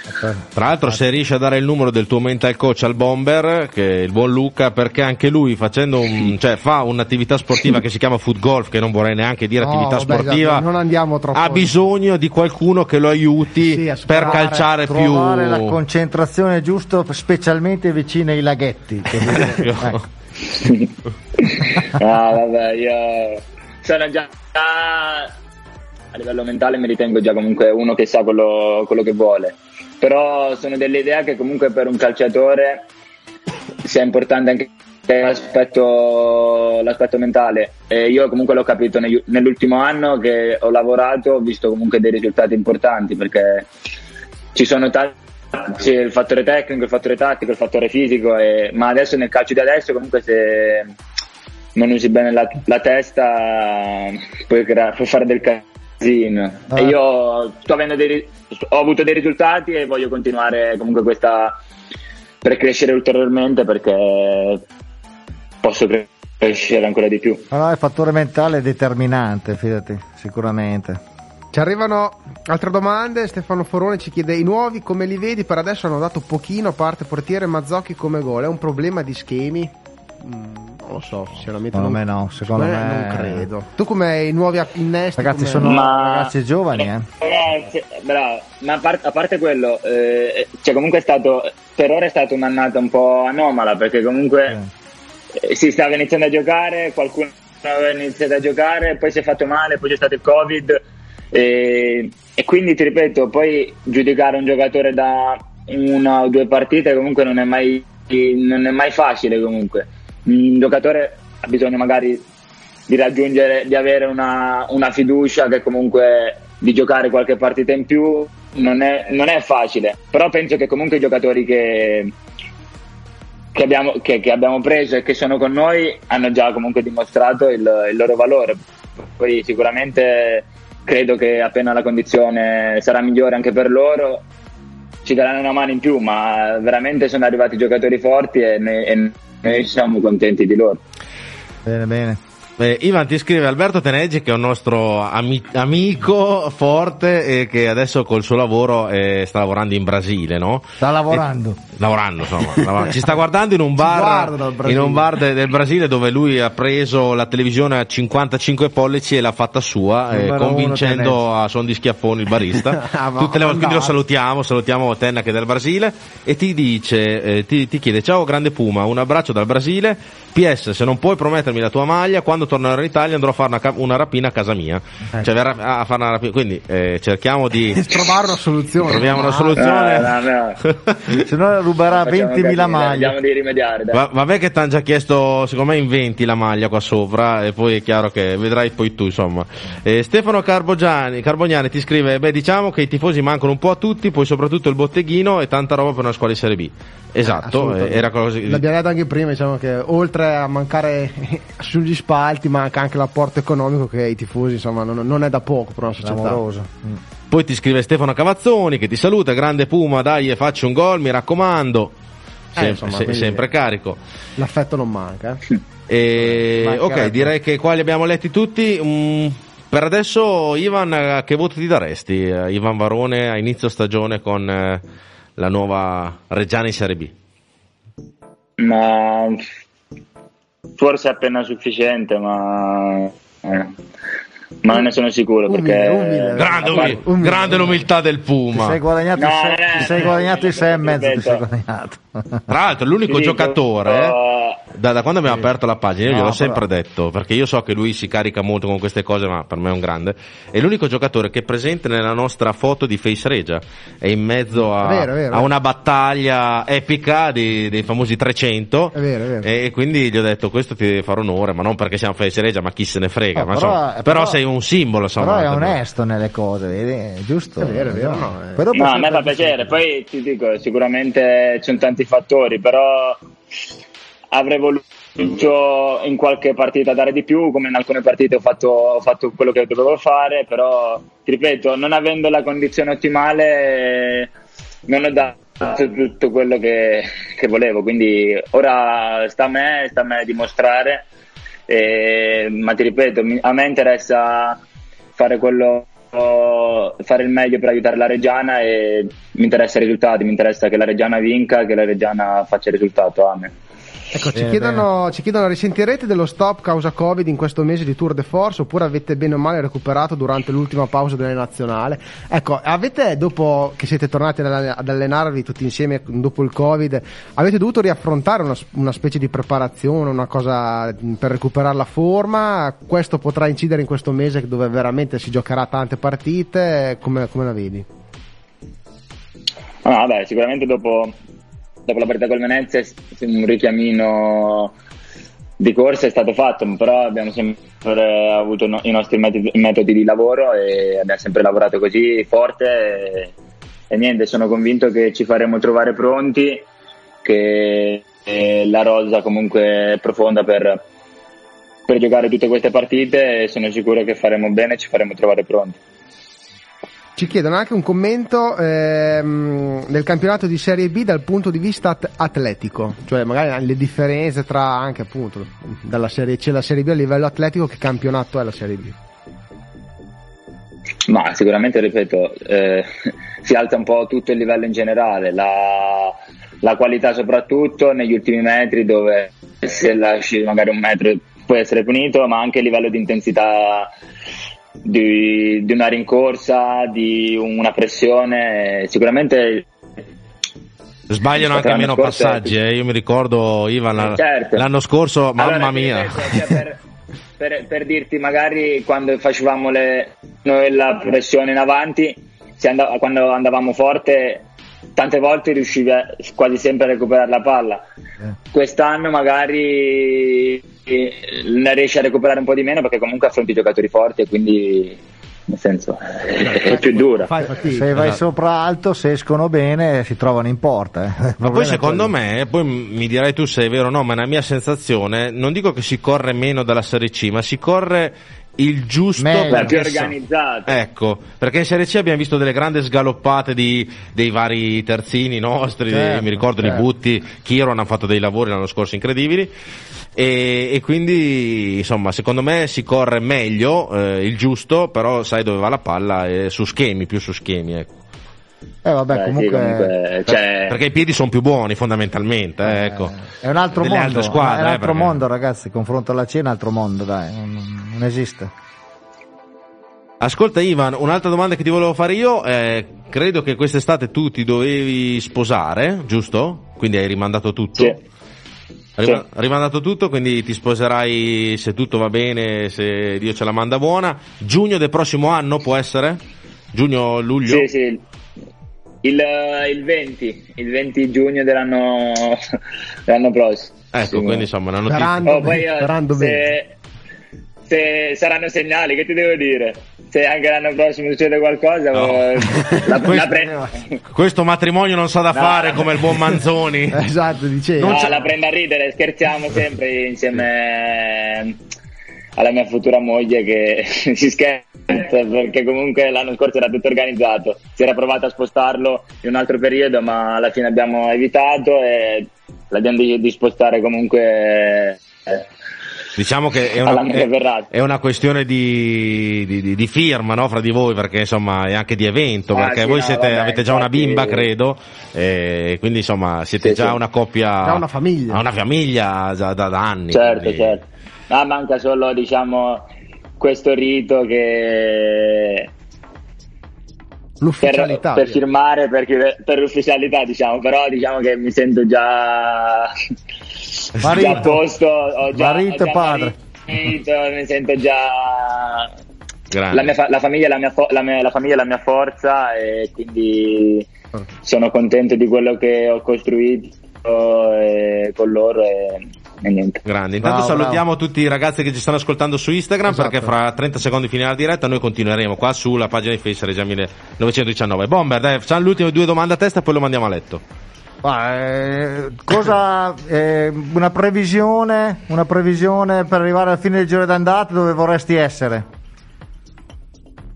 tra l'altro se riesci a dare il numero del tuo mental coach al Bomber, che è il buon Luca, perché anche lui facendo un, cioè, fa un'attività sportiva che si chiama foot golf, che non vorrei neanche dire no, attività vabbè, sportiva, esatto, ha bisogno di qualcuno che lo aiuti sì, per calciare più... Trovare la concentrazione giusta, specialmente vicino ai laghetti. ah, vabbè, io sono già a livello mentale mi ritengo già comunque uno che sa quello, quello che vuole però sono delle idee che comunque per un calciatore sia importante anche l'aspetto, l'aspetto mentale. E io comunque l'ho capito nell'ultimo anno che ho lavorato ho visto comunque dei risultati importanti perché ci sono tanti c'è il fattore tecnico, il fattore tattico, il fattore fisico, e, ma adesso nel calcio di adesso comunque se, non usi bene la, la testa puoi, crea- puoi, fare del casino. Ah. E io sto avendo dei, ho avuto dei risultati e voglio continuare comunque questa per crescere ulteriormente perché posso crescere ancora di più. Allora, il fattore mentale è determinante, fidati, sicuramente. Ci arrivano altre domande, Stefano Forone ci chiede i nuovi come li vedi? Per adesso hanno dato pochino, a parte portiere Mazzocchi come gol, è un problema di schemi? Mm, non lo so, sinceramente secondo non, me no, secondo me, non credo. Tu come i nuovi innesti? Ragazzi come... sono ma... ragazzi giovani, eh. Ragazzi, bravo, ma a, part- a parte quello, eh, cioè comunque è stato, per ora è stata un'annata un po' anomala perché comunque eh. si stava iniziando a giocare, qualcuno aveva iniziato a giocare, poi si è fatto male, poi c'è stato il Covid e, e, quindi ti ripeto, poi giudicare un giocatore da una o due partite comunque non è mai, non è mai facile comunque. Un giocatore ha bisogno magari di raggiungere, di avere una, una fiducia che comunque di giocare qualche partita in più non è, non è facile, però penso che comunque i giocatori che, che abbiamo, che, che abbiamo, preso e che sono con noi hanno già comunque dimostrato il, il loro valore. Poi sicuramente credo che appena la condizione sarà migliore anche per loro ci daranno una mano in più, ma veramente sono arrivati giocatori forti e, ne, e noi siamo contenti di loro. Bene, bene. Eh, Ivan ti scrive Alberto Teneggi che è un nostro ami- amico forte e che adesso col suo lavoro eh, sta lavorando in Brasile, no? Sta lavorando. E, lavorando, insomma. ci sta guardando in un bar, in un bar de- del Brasile dove lui ha preso la televisione a 55 pollici e l'ha fatta sua, eh, convincendo a son di schiaffoni il barista. ah, Tutte le quindi lo salutiamo, salutiamo Tenna che è del Brasile e ti dice, eh, ti, ti chiede ciao grande Puma, un abbraccio dal Brasile PS, se non puoi promettermi la tua maglia, quando tornerò in Italia andrò a fare una, una rapina a casa mia. Ecco. Cioè, verrà a fare una rapina. Quindi eh, cerchiamo di trovare una soluzione. Troviamo una soluzione. No, no, no. se no ruberà 20.000 maglie. Di rimediare. Va, vabbè che ti hanno già chiesto, secondo me, in 20 la maglia qua sopra. E poi è chiaro che vedrai poi tu, insomma. Eh, Stefano Carbogiani, Carbognani ti scrive: Beh, diciamo che i tifosi mancano un po' a tutti, poi soprattutto il botteghino e tanta roba per una squadra di Serie B. Esatto, eh, era così. L'abbiamo detto anche prima, diciamo che oltre a mancare sugli spalti, manca anche l'apporto economico che i tifosi, insomma, non, non è da poco per una società. Mm. Poi ti scrive Stefano Cavazzoni che ti saluta, grande Puma, dai e faccio un gol, mi raccomando. Sem- eh, insomma, se- sempre carico. L'affetto non manca. E, ok, direi che qua li abbiamo letti tutti. Mm, per adesso, Ivan, che voto ti daresti? Uh, Ivan Varone a inizio stagione con uh, la nuova Reggiana in Serie B? Ma forse appena sufficiente, ma, eh. ma non ne sono sicuro perché umile, umile. Grande, umile. Umile. grande l'umiltà del Puma. Ti sei guadagnato, no, i, sei, ti sei guadagnato i sei e mezzo. Ti sei guadagnato. Tra l'altro, l'unico giocatore. Eh, da, da, quando abbiamo aperto la pagina, io no, gliel'ho però... sempre detto, perché io so che lui si carica molto con queste cose, ma per me è un grande. È l'unico giocatore che è presente nella nostra foto di Face Regia. È in mezzo a, vero, vero, a una battaglia epica dei, dei famosi 300. È vero, è vero. E quindi gli ho detto, questo ti deve fare onore, ma non perché siamo Face Regia, ma chi se ne frega. Ma però, insomma, però, però, sei un simbolo, insomma. Però è onesto nelle cose, vedi? È giusto. È vero, è vero. No, è... no a me fa piacere. Poi ti dico, sicuramente ci sono tanti fattori, però avrei voluto in qualche partita dare di più, come in alcune partite ho fatto, ho fatto, quello che dovevo fare, però ti ripeto, non avendo la condizione ottimale non ho dato tutto quello che, che volevo, quindi ora sta a me, sta a me dimostrare, e, ma ti ripeto, a me interessa fare quello fare il meglio per aiutare la Reggiana e mi interessa i risultati, mi interessa che la Reggiana vinca, che la Reggiana faccia il risultato. Amen. Ecco, ci, chiedono, ci, chiedono, risentirete dello stop causa Covid in questo mese di Tour de Force oppure avete bene o male recuperato durante l'ultima pausa della nazionale? Ecco, avete dopo che siete tornati ad allenarvi tutti insieme dopo il Covid, avete dovuto riaffrontare una, una specie di preparazione, una cosa per recuperare la forma? Questo potrà incidere in questo mese dove veramente si giocherà tante partite? Come, come la vedi? Ah, beh, sicuramente dopo dopo la partita col Venezia un richiamino di corsa è stato fatto, però abbiamo sempre avuto i nostri metodi, metodi di lavoro e abbiamo sempre lavorato così forte e, e, niente, sono convinto che ci faremo trovare pronti, che la rosa comunque è profonda per, per giocare tutte queste partite e sono sicuro che faremo bene e ci faremo trovare pronti. Ci chiedono anche un commento ehm, del campionato di Serie B dal punto di vista at- atletico, cioè magari le differenze tra anche appunto dalla Serie C e la Serie B a livello atletico, che campionato è la Serie B? Ma sicuramente, ripeto, eh, si alza un po' tutto il livello in generale, la, la qualità soprattutto negli ultimi metri dove se lasci magari un metro puoi essere punito, ma anche a livello di intensità di, di una rincorsa, di una pressione, sicuramente Sbagliano anche meno passaggi, eh. io mi ricordo Ivan certo. l'anno scorso, mamma allora, mia. Cioè, per, per, per, dirti, magari quando facevamo le, noi la pressione in avanti, andav- quando andavamo forte, tante volte riuscivi a, quasi sempre a recuperare la palla. Eh. Quest'anno magari ne riesci a recuperare un po' di meno perché comunque affronti giocatori forti e quindi nel senso è più dura se vai sopra alto se escono bene si trovano in porta eh. ma poi secondo me poi mi dirai tu se è vero o no ma è una mia sensazione non dico che si corre meno dalla Serie C ma si corre il giusto per più organizzato ecco perché in Serie C abbiamo visto delle grandi sgaloppate di, dei vari terzini nostri certo, mi ricordo certo. di Butti Chiron hanno fatto dei lavori l'anno scorso incredibili e, e, quindi insomma secondo me si corre meglio eh, il giusto però sai dove va la palla e su schemi più su schemi ecco. Eh vabbè, Beh, comunque, sì, comunque cioè... perché i piedi sono più buoni fondamentalmente, eh, ecco. È un altro Delle mondo, squadre, è un altro eh, perché... mondo ragazzi, confronto alla C è un altro mondo, dai, non, non esiste. Ascolta Ivan, un'altra domanda che ti volevo fare io, eh, credo che quest'estate tu ti dovevi sposare, giusto? Quindi hai rimandato tutto? Sì. Rima- sì. Rimandato tutto, quindi ti sposerai se tutto va bene, se Dio ce la manda buona. Giugno del prossimo anno può essere? Giugno, luglio? Sì, sì. Il, il 20, il 20 giugno dell'anno, dell'anno prossimo. Ecco, quindi insomma una notizia. Sperando, oh, poi, io, se, se saranno segnali, che ti devo dire? Se anche l'anno prossimo succede qualcosa, no. Eh, la, questo, la pre- questo, matrimonio non sa da no. fare come il buon Manzoni. esatto, dicevo. No, la prendo a ridere, scherziamo sempre insieme alla mia futura moglie che si scherza perché comunque l'anno scorso era tutto organizzato. Si era provato a spostarlo in un altro periodo, ma alla fine abbiamo evitato e l'abbiamo deciso di spostare comunque. Eh, Diciamo che è una, è, è una questione di, di, di, firma no, fra di voi, perché insomma è anche di evento, ah, perché sì, voi no, siete, vabbè, avete già una bimba, credo, e quindi insomma siete sì, già sì. una coppia. Già una famiglia. Una famiglia già da, da anni. Certo, quindi... certo. Ah, manca solo diciamo questo rito che l'ufficialità. per, per firmare per, per, l'ufficialità diciamo però diciamo che mi sento già marito, già a posto ho già, marito ho già padre. marito, mi sento già la, mia, la, famiglia la, mia, la, mia, la famiglia è la mia forza e quindi sono contento di quello che ho costruito con loro e e niente. Grande. Intanto bravo, salutiamo bravo. tutti i ragazzi che ci stanno ascoltando su Instagram esatto. perché fra 30 secondi fine la diretta noi continueremo qua sulla pagina di Face Regia 1919. Bomber, dai, facciamo le ultime due domande a testa e poi lo mandiamo a letto. Ah, eh, cosa, eh, una previsione, una previsione per arrivare alla fine del giro d'andata dove vorresti essere?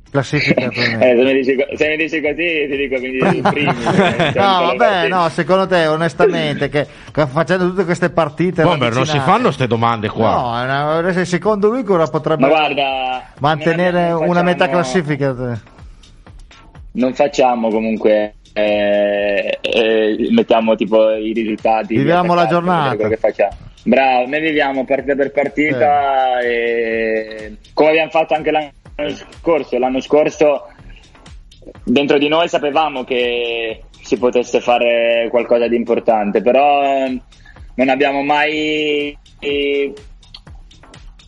Classifica eh, se, mi dici, se, mi dici, così ti dico dici primi eh, no vabbè no secondo te onestamente che, facendo tutte queste partite Bomber non si fanno queste domande qua. No, secondo lui cosa potrebbe guarda, mantenere facciamo, una metà classifica? Non facciamo comunque eh, eh, mettiamo tipo i risultati viviamo la giornata. che facciamo. Bravo noi viviamo partita per partita eh. e come abbiamo fatto anche l'anno scorso. L'anno scorso dentro di noi sapevamo che si potesse fare qualcosa di importante, però eh, non abbiamo mai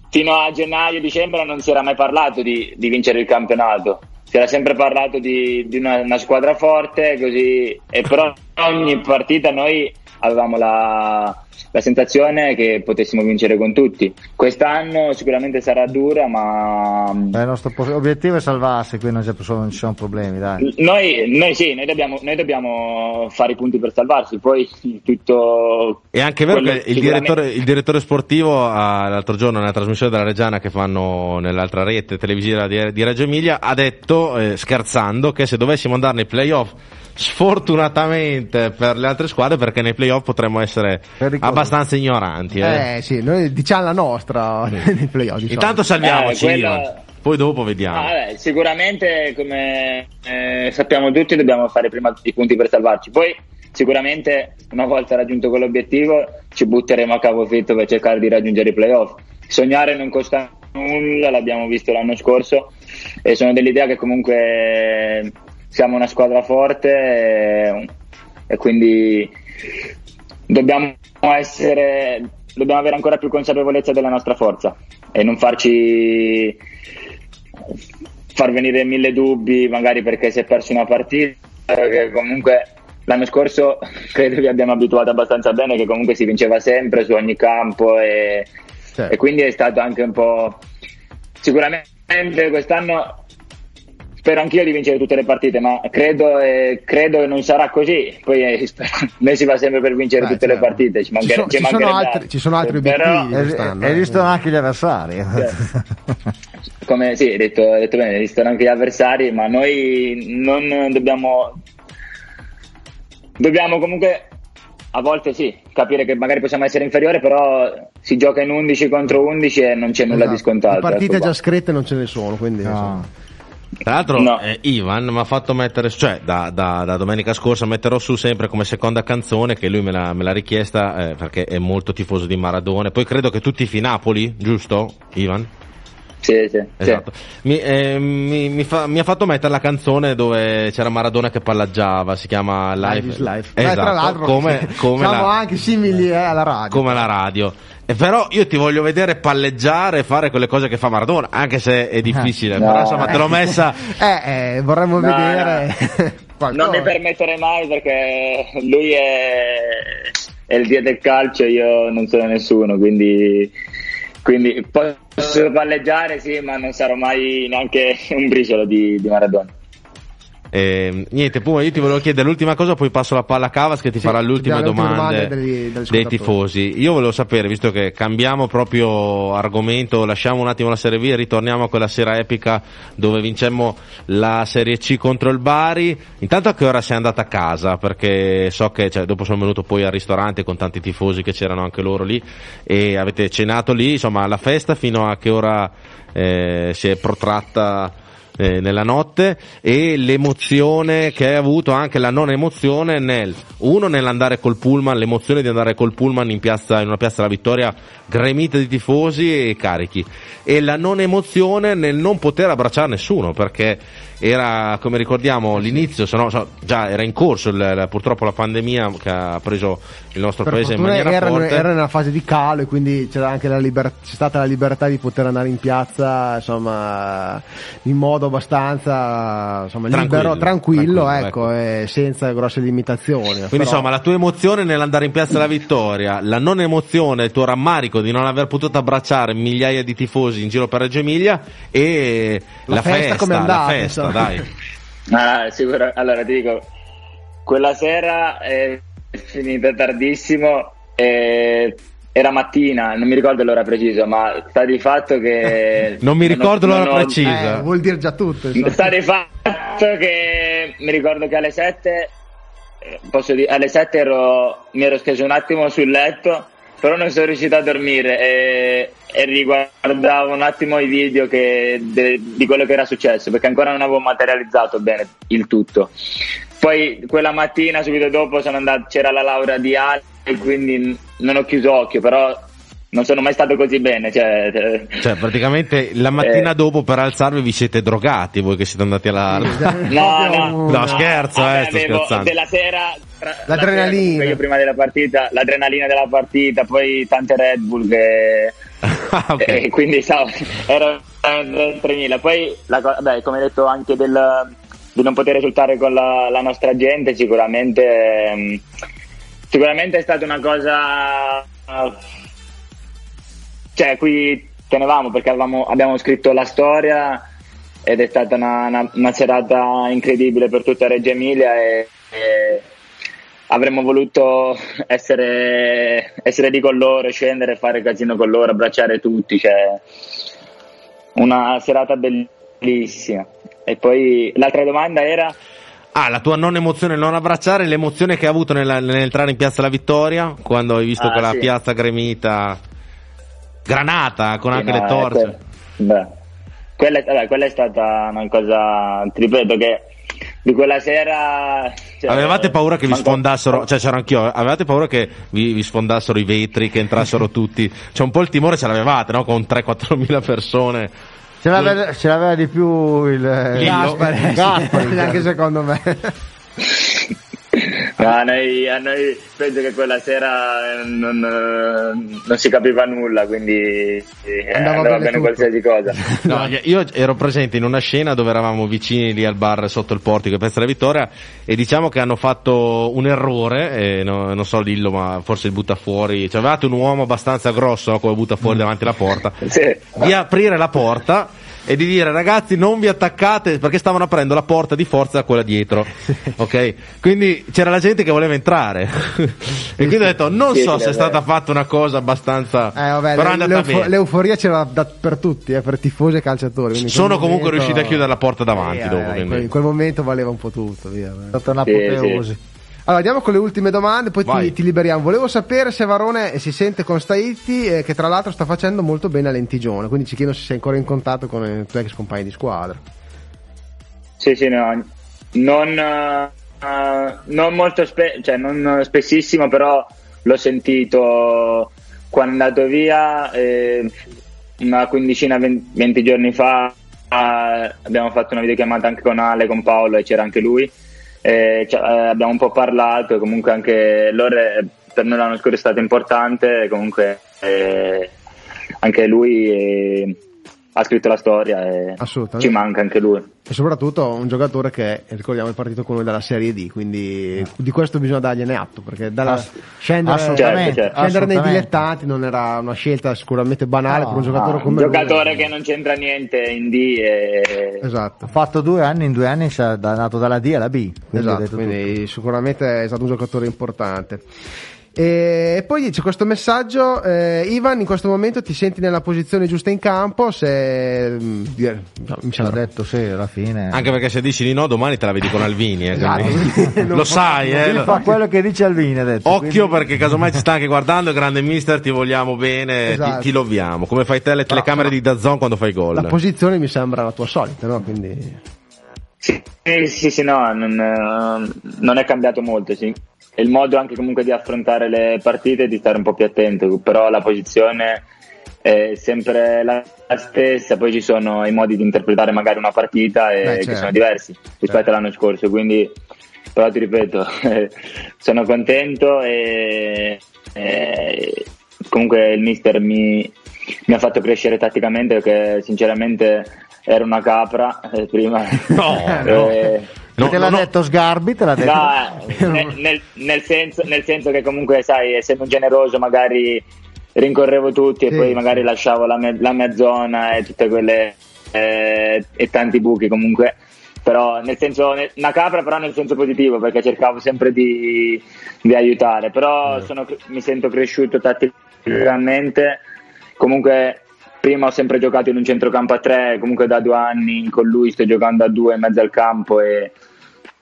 fino a gennaio, dicembre non si era mai parlato di, di vincere il campionato. Si era sempre parlato di, di una, una, squadra forte, così, e però ogni partita noi avevamo la, la sensazione che potessimo vincere con tutti. Quest'anno sicuramente sarà dura, ma... Beh, il nostro obiettivo è salvarsi, qui non, non ci sono problemi. Dai. Noi, noi sì, noi dobbiamo, noi dobbiamo, fare i punti per salvarsi, poi tutto... È anche vero che il direttore, il direttore, sportivo l'altro giorno nella trasmissione della Reggiana che fanno nell'altra rete televisiva di, di Reggio Emilia ha detto, eh, scherzando, che se dovessimo andare nei playoff sfortunatamente per le altre squadre perché nei playoff potremmo essere abbastanza ignoranti. Eh, eh sì, noi diciamo la nostra nei playoff. Diciamo. Intanto salviamoci. Eh, quella... Poi dopo vediamo. Ah, beh, sicuramente, come eh, sappiamo tutti, dobbiamo fare prima i punti per salvarci. Poi, sicuramente, una volta raggiunto quell'obiettivo, ci butteremo a capofitto per cercare di raggiungere i playoff. Sognare non costa nulla, l'abbiamo visto l'anno scorso, e sono dell'idea che comunque siamo una squadra forte e, e quindi dobbiamo essere dobbiamo avere ancora più consapevolezza della nostra forza e non farci far venire mille dubbi magari perché si è perso una partita perché comunque l'anno scorso credo vi abbiamo abituato abbastanza bene che comunque si vinceva sempre su ogni campo e, certo. e quindi è stato anche un po' sicuramente quest'anno spero anch'io di vincere tutte le partite, ma credo, eh, credo non sarà così. Poi eh, spero, noi si va sempre per vincere Beh, tutte certo. le partite. Ci, manchere, ci, sono, ci, sono altri, ci sono altri, obiettivi. Però, esistono anche gli avversari. Come sì, hai detto, hai detto bene, esistono anche gli avversari, ma noi non dobbiamo. Dobbiamo comunque a volte sì, capire che magari possiamo essere inferiori, però si gioca in 11 contro 11 e non c'è nulla esatto. di scontato. Le partite ecco già scritte non ce ne sono, quindi no. Tra l'altro, no. eh, Ivan mi ha fatto mettere, cioè da, da, da, domenica scorsa metterò su sempre come seconda canzone che lui me l'ha, me l'ha richiesta eh, perché è molto tifoso di Maradona. Poi credo che tutti i Napoli, giusto, Ivan? Sì, sì. Esatto. Sì. Mi, eh, mi, mi, fa, mi, ha fatto mettere la canzone dove c'era Maradona che pallaggiava, si chiama Life. Life is Life. Esatto. Beh, tra l'altro, come, come siamo la, anche simili eh, alla radio. Come la radio. E però io ti voglio vedere palleggiare e fare quelle cose che fa Maradona, anche se è difficile. No. Però insomma te l'ho messa. eh, eh, vorremmo no, vedere. No. non mi permetterei mai perché lui è, è il dio del calcio, io non sono nessuno, quindi, quindi posso palleggiare sì, ma non sarò mai neanche un briciolo di, di Maradona. Eh, niente, Puma, io ti volevo chiedere l'ultima cosa, poi passo la palla a Cavas che ti sì, farà le ultime domande, degli, dei tifosi. Io volevo sapere, visto che cambiamo proprio argomento, lasciamo un attimo la Serie B e ritorniamo a quella sera epica dove vincemmo la Serie C contro il Bari. Intanto a che ora sei andata a casa? Perché so che cioè, dopo sono venuto poi al ristorante con tanti tifosi che c'erano anche loro lì e avete cenato lì, insomma, la festa fino a che ora eh, si è protratta eh, nella notte e l'emozione che hai avuto, anche la non emozione nel uno nell'andare col pullman, l'emozione di andare col pullman in, piazza, in una piazza della vittoria gremita di tifosi e carichi. E la non emozione nel non poter abbracciare nessuno perché era come ricordiamo l'inizio, se no, già era in corso il, purtroppo la pandemia che ha preso il nostro per paese in maniera era, forte. Era nella fase di calo e quindi c'era anche la liber- c'è stata la libertà di poter andare in piazza insomma in modo abbastanza insomma, tranquillo, libero, tranquillo, tranquillo ecco, ecco. senza grosse limitazioni. Quindi però... insomma la tua emozione nell'andare in piazza della vittoria, la non emozione, il tuo rammarico di non aver potuto abbracciare migliaia di tifosi in giro per Reggio Emilia e la, la festa, festa, andata, la festa dai. Ah, sicuro. Allora ti dico, quella sera è finita tardissimo. E era mattina, non mi ricordo l'ora precisa, ma sta di fatto che. non mi ricordo non, l'ora non ho, precisa. Eh, vuol dire già tutto. Insomma. Sta di fatto che mi ricordo che alle 7. Eh, posso dire, alle 7 ero, mi ero steso un attimo sul letto però non sono riuscito a dormire e, e riguardavo un attimo i video che, de, di quello che era successo perché ancora non avevo materializzato bene il tutto. Poi quella mattina, subito dopo, andato, c'era la laurea di Ali e quindi non ho chiuso occhio, però non sono mai stato così bene. Cioè, cioè praticamente la mattina eh, dopo per alzarvi vi siete drogati voi che siete andati alla. no, no, no, scherzo, eh, sto scherzando. Della sera. L'adrenalina. La sera, prima della partita, l'adrenalina della partita, poi tante Red Bull che. okay. E quindi so, ero 3000. Poi, la, beh, come hai detto anche del, di non poter risultare con la, la nostra gente, sicuramente. Ehm, sicuramente è stata una cosa... Cioè, qui tenevamo perché avevamo, abbiamo scritto la storia ed è stata una, una, una serata incredibile per tutta Reggio Emilia e, e avremmo voluto essere, essere lì con loro, scendere, fare casino con loro, abbracciare tutti, cioè una serata bellissima. E poi l'altra domanda era... Ah, la tua non emozione non abbracciare, l'emozione che hai avuto nella- nell'entrare in Piazza La Vittoria, quando hai visto Ah, quella sì. piazza gremita granata con Sì, anche no, le eh, torce. que- beh, quella, è- vabbè, quella è stata una cosa, ti ripeto che di quella sera... cioè, Avevate paura che vi sfondassero, cioè c'ero anch'io, avevate paura che vi, vi sfondassero i vetri, che entrassero tutti, c'è un po' il timore ce l'avevate, no? Con 3-4 mila persone. Ce l'aveva, ce l'aveva di più il Gaspari, anche secondo me. No, a noi, a noi penso che quella sera eh, non, eh, non si capiva nulla, quindi eh, Andava andava, bene bene, qualsiasi cosa. No, io ero presente in una scena dove eravamo vicini lì al bar sotto il portico di Piazza della Vittoria e diciamo che hanno fatto un errore, eh, no- non so Lillo ma forse il butta fuori, cioè avevate un uomo abbastanza grosso no, come butta fuori davanti alla porta, Sì. di aprire la porta e di dire ragazzi non vi attaccate perché stavano aprendo la porta di forza a quella dietro, ok? Quindi c'era la gente che voleva entrare e quindi ho detto non Sì, so sì, se è stata fatta una cosa abbastanza, Eh, vabbè, però è andata l'eufo- bene. l'euforia c'era da- per tutti, eh, per tifosi e calciatori. quindi in Sono comunque momento- riusciti a chiudere la porta davanti Eh, dopo, eh, in, quindi. quel, in quel momento valeva un po' tutto. Via, è stata una Sì, apoteosi. Allora, andiamo con le ultime domande, poi ti, ti liberiamo. Volevo sapere se Varone si sente con Staiti, eh, che tra l'altro sta facendo molto bene a Lentigione, quindi ci chiedo se sei ancora in contatto con i tuoi ex compagni di squadra. Sì, sì, no, non, eh, non molto spe- cioè non spessissimo, però l'ho sentito quando è andato via, eh, una quindicina, ven- venti giorni fa, eh, abbiamo fatto una videochiamata anche con Ale, con Paolo e c'era anche lui. Eh, cioè, eh, abbiamo un po' parlato comunque anche loro eh, per noi l'anno scorso è stato importante, comunque eh, anche lui eh, ha scritto la storia e ci manca anche lui. E soprattutto un giocatore che, ricordiamo, è partito con noi dalla Serie D, quindi di questo bisogna dargliene atto, perché dalla, Ass- scendere, assolutamente, Certo, certo. scendere nei assolutamente. dilettanti non era una scelta sicuramente banale No, per un giocatore Ah, come un giocatore lui. che non c'entra niente in D e... Esatto. Ha fatto due anni, in due anni si è andato dalla D alla B. quindi Esatto, quindi sicuramente è stato un giocatore importante. E poi c'è questo messaggio, eh, Ivan, in questo momento ti senti nella posizione giusta in campo? Se mm, no, mi tutto. Ci ha sembra detto sì, alla fine. Anche perché se dici di no, domani te la vedi con Alvini. eh, Esatto. lo fa- sai, eh. Lo- fa quello che dice Alvini, ha detto. Occhio quindi- perché casomai ci sta anche guardando, grande mister, ti vogliamo bene, Esatto. ti, ti loviamo. Come fai te alle telecamere di Dazzon quando fai gol. la posizione mi sembra la tua solita, no? Quindi Sì, sì, sì, no, non, eh, non è cambiato molto, sì. È il modo anche comunque di affrontare le partite e di stare un po' più attento, però la posizione è sempre la stessa, poi ci sono i modi di interpretare magari una partita e Beh, che certo. sono diversi rispetto all'anno scorso, quindi però ti ripeto, sono contento e, e comunque il mister mi, mi ha fatto crescere tatticamente perché sinceramente era una capra eh, prima. No, no. Eh, No, te l'ha no, no. detto Sgarbi, te l'ha detto. No, nel, nel- nel senso, nel senso che comunque, sai, essendo generoso, magari rincorrevo tutti e Sì, poi magari lasciavo la mia, la mia zona e tutte quelle eh, e tanti buchi comunque. Però nel senso, una capra però nel senso positivo perché cercavo sempre di, di aiutare. Però sono- mi sento cresciuto tatticamente. Comunque prima ho sempre giocato in un centrocampo a tre, comunque da due anni con lui sto giocando a due in mezzo al campo e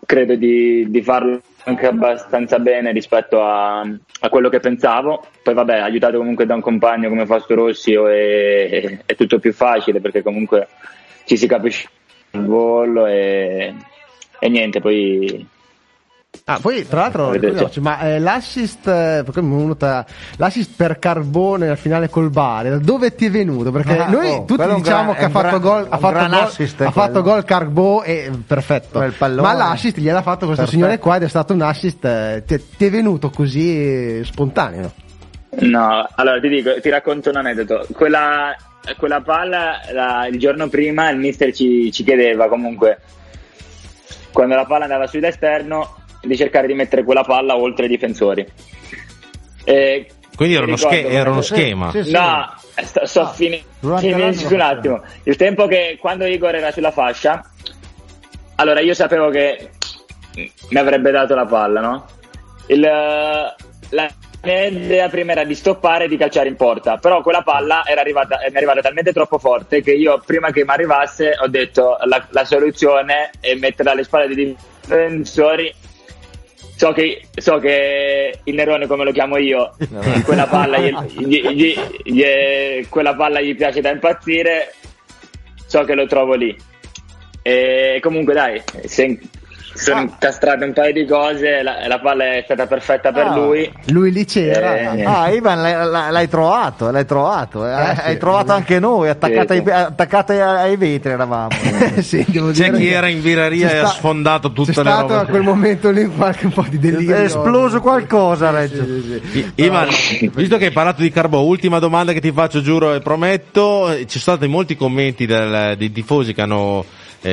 credo di, di farlo anche abbastanza bene rispetto a, a quello che pensavo. Poi vabbè, aiutato comunque da un compagno come Fausto Rossi è, è tutto più facile perché comunque ci si capisce il volo e, e niente, poi Ah, poi tra l'altro ricordiamoci, ma eh, l'assist eh, perché mi è venuta- l'assist per Carbone al finale col Bari, da dove ti è venuto? Perché Ah, noi oh, tutti diciamo gran- che ha fatto gran- gol, ha fatto gol, ha fatto gol Carbo e perfetto. Ma l'assist gliel'ha fatto questo Perfetto. signore qua ed è stato un assist eh, ti, ti è venuto così spontaneo. No, allora ti dico, ti racconto un aneddoto. Quella, quella palla la- il giorno prima il mister ci, ci chiedeva comunque quando la palla andava sull'esterno di cercare di mettere quella palla oltre i difensori. E Quindi era uno, ricordo sche- era uno Sì, schema. sì, sì. No, sto, sto Ah, finisco l'anno un attimo. Il tempo che quando Igor era sulla fascia, allora io sapevo che mi avrebbe dato la palla, no? Il, la mia idea prima era di stoppare e di calciare in porta, però quella palla era arrivata, mi è arrivata talmente troppo forte che io prima che mi arrivasse ho detto la, la soluzione è metterla alle spalle dei difensori. So che, so che il Nerone, come lo chiamo io, quella palla gli, gli- gli- gli- quella palla gli piace da impazzire, so che lo trovo lì. E comunque dai, se sono Ah. incastrate un paio di cose, la, la palla è stata perfetta per Ah. lui. Lui lì c'era. Eh, Ah, Ivan, l'hai, l'hai- trovato, l'hai trovato. eh. Eh, hai sì. trovato anche noi, attaccate, Sì, sì. ai, attaccate ai vetri eravamo. sì, devo C'è dire chi era in viraria c'è e ha sfondato tutte c'è le stato robe. a quel momento lì qualche un po' di delirio. È esploso qualcosa, Reggio. Sì, sì, sì. I- Ivan, visto che hai parlato di Carbò, ultima domanda che ti faccio, giuro e prometto. Ci sono stati molti commenti del- dei tifosi che hanno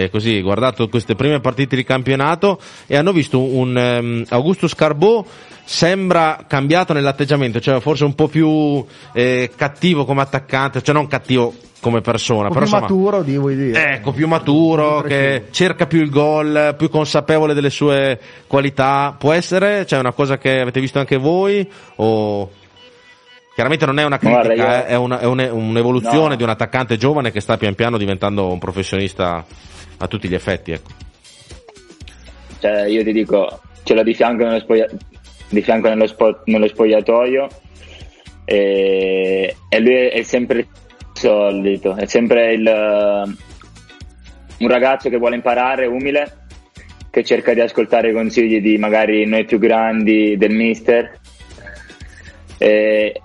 eh, così guardato queste prime partite di campionato e hanno visto un ehm, Augusto Scarbò sembra cambiato nell'atteggiamento, cioè forse un po' più eh, cattivo come attaccante, cioè non cattivo come persona, però più insomma, maturo, di vuoi dire. Ecco, più maturo, Più che cerca più il gol, più consapevole delle sue qualità. Può essere? C'è una cosa che avete visto anche voi? O... Chiaramente non è una critica, Guarda, io- eh, è, una- è un- un'evoluzione No. di un attaccante giovane che sta pian piano diventando un professionista a tutti gli effetti. Ecco. Cioè, io ti dico, ce l'ho di fianco nello, spoglia- di fianco nello, spo- nello spogliatoio e, e lui è sempre il solito, è sempre il, un ragazzo che vuole imparare, umile, che cerca di ascoltare i consigli di magari noi più grandi, del mister. E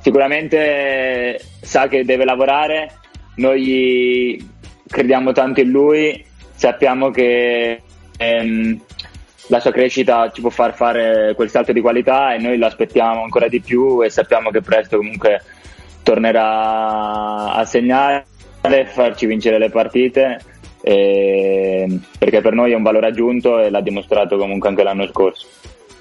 sicuramente sa che deve lavorare, noi crediamo tanto in lui, sappiamo che ehm, la sua crescita ci può far fare quel salto di qualità e noi lo aspettiamo ancora di più e sappiamo che presto comunque tornerà a segnare, farci vincere le partite e- perché per noi è un valore aggiunto e l'ha dimostrato comunque anche l'anno scorso.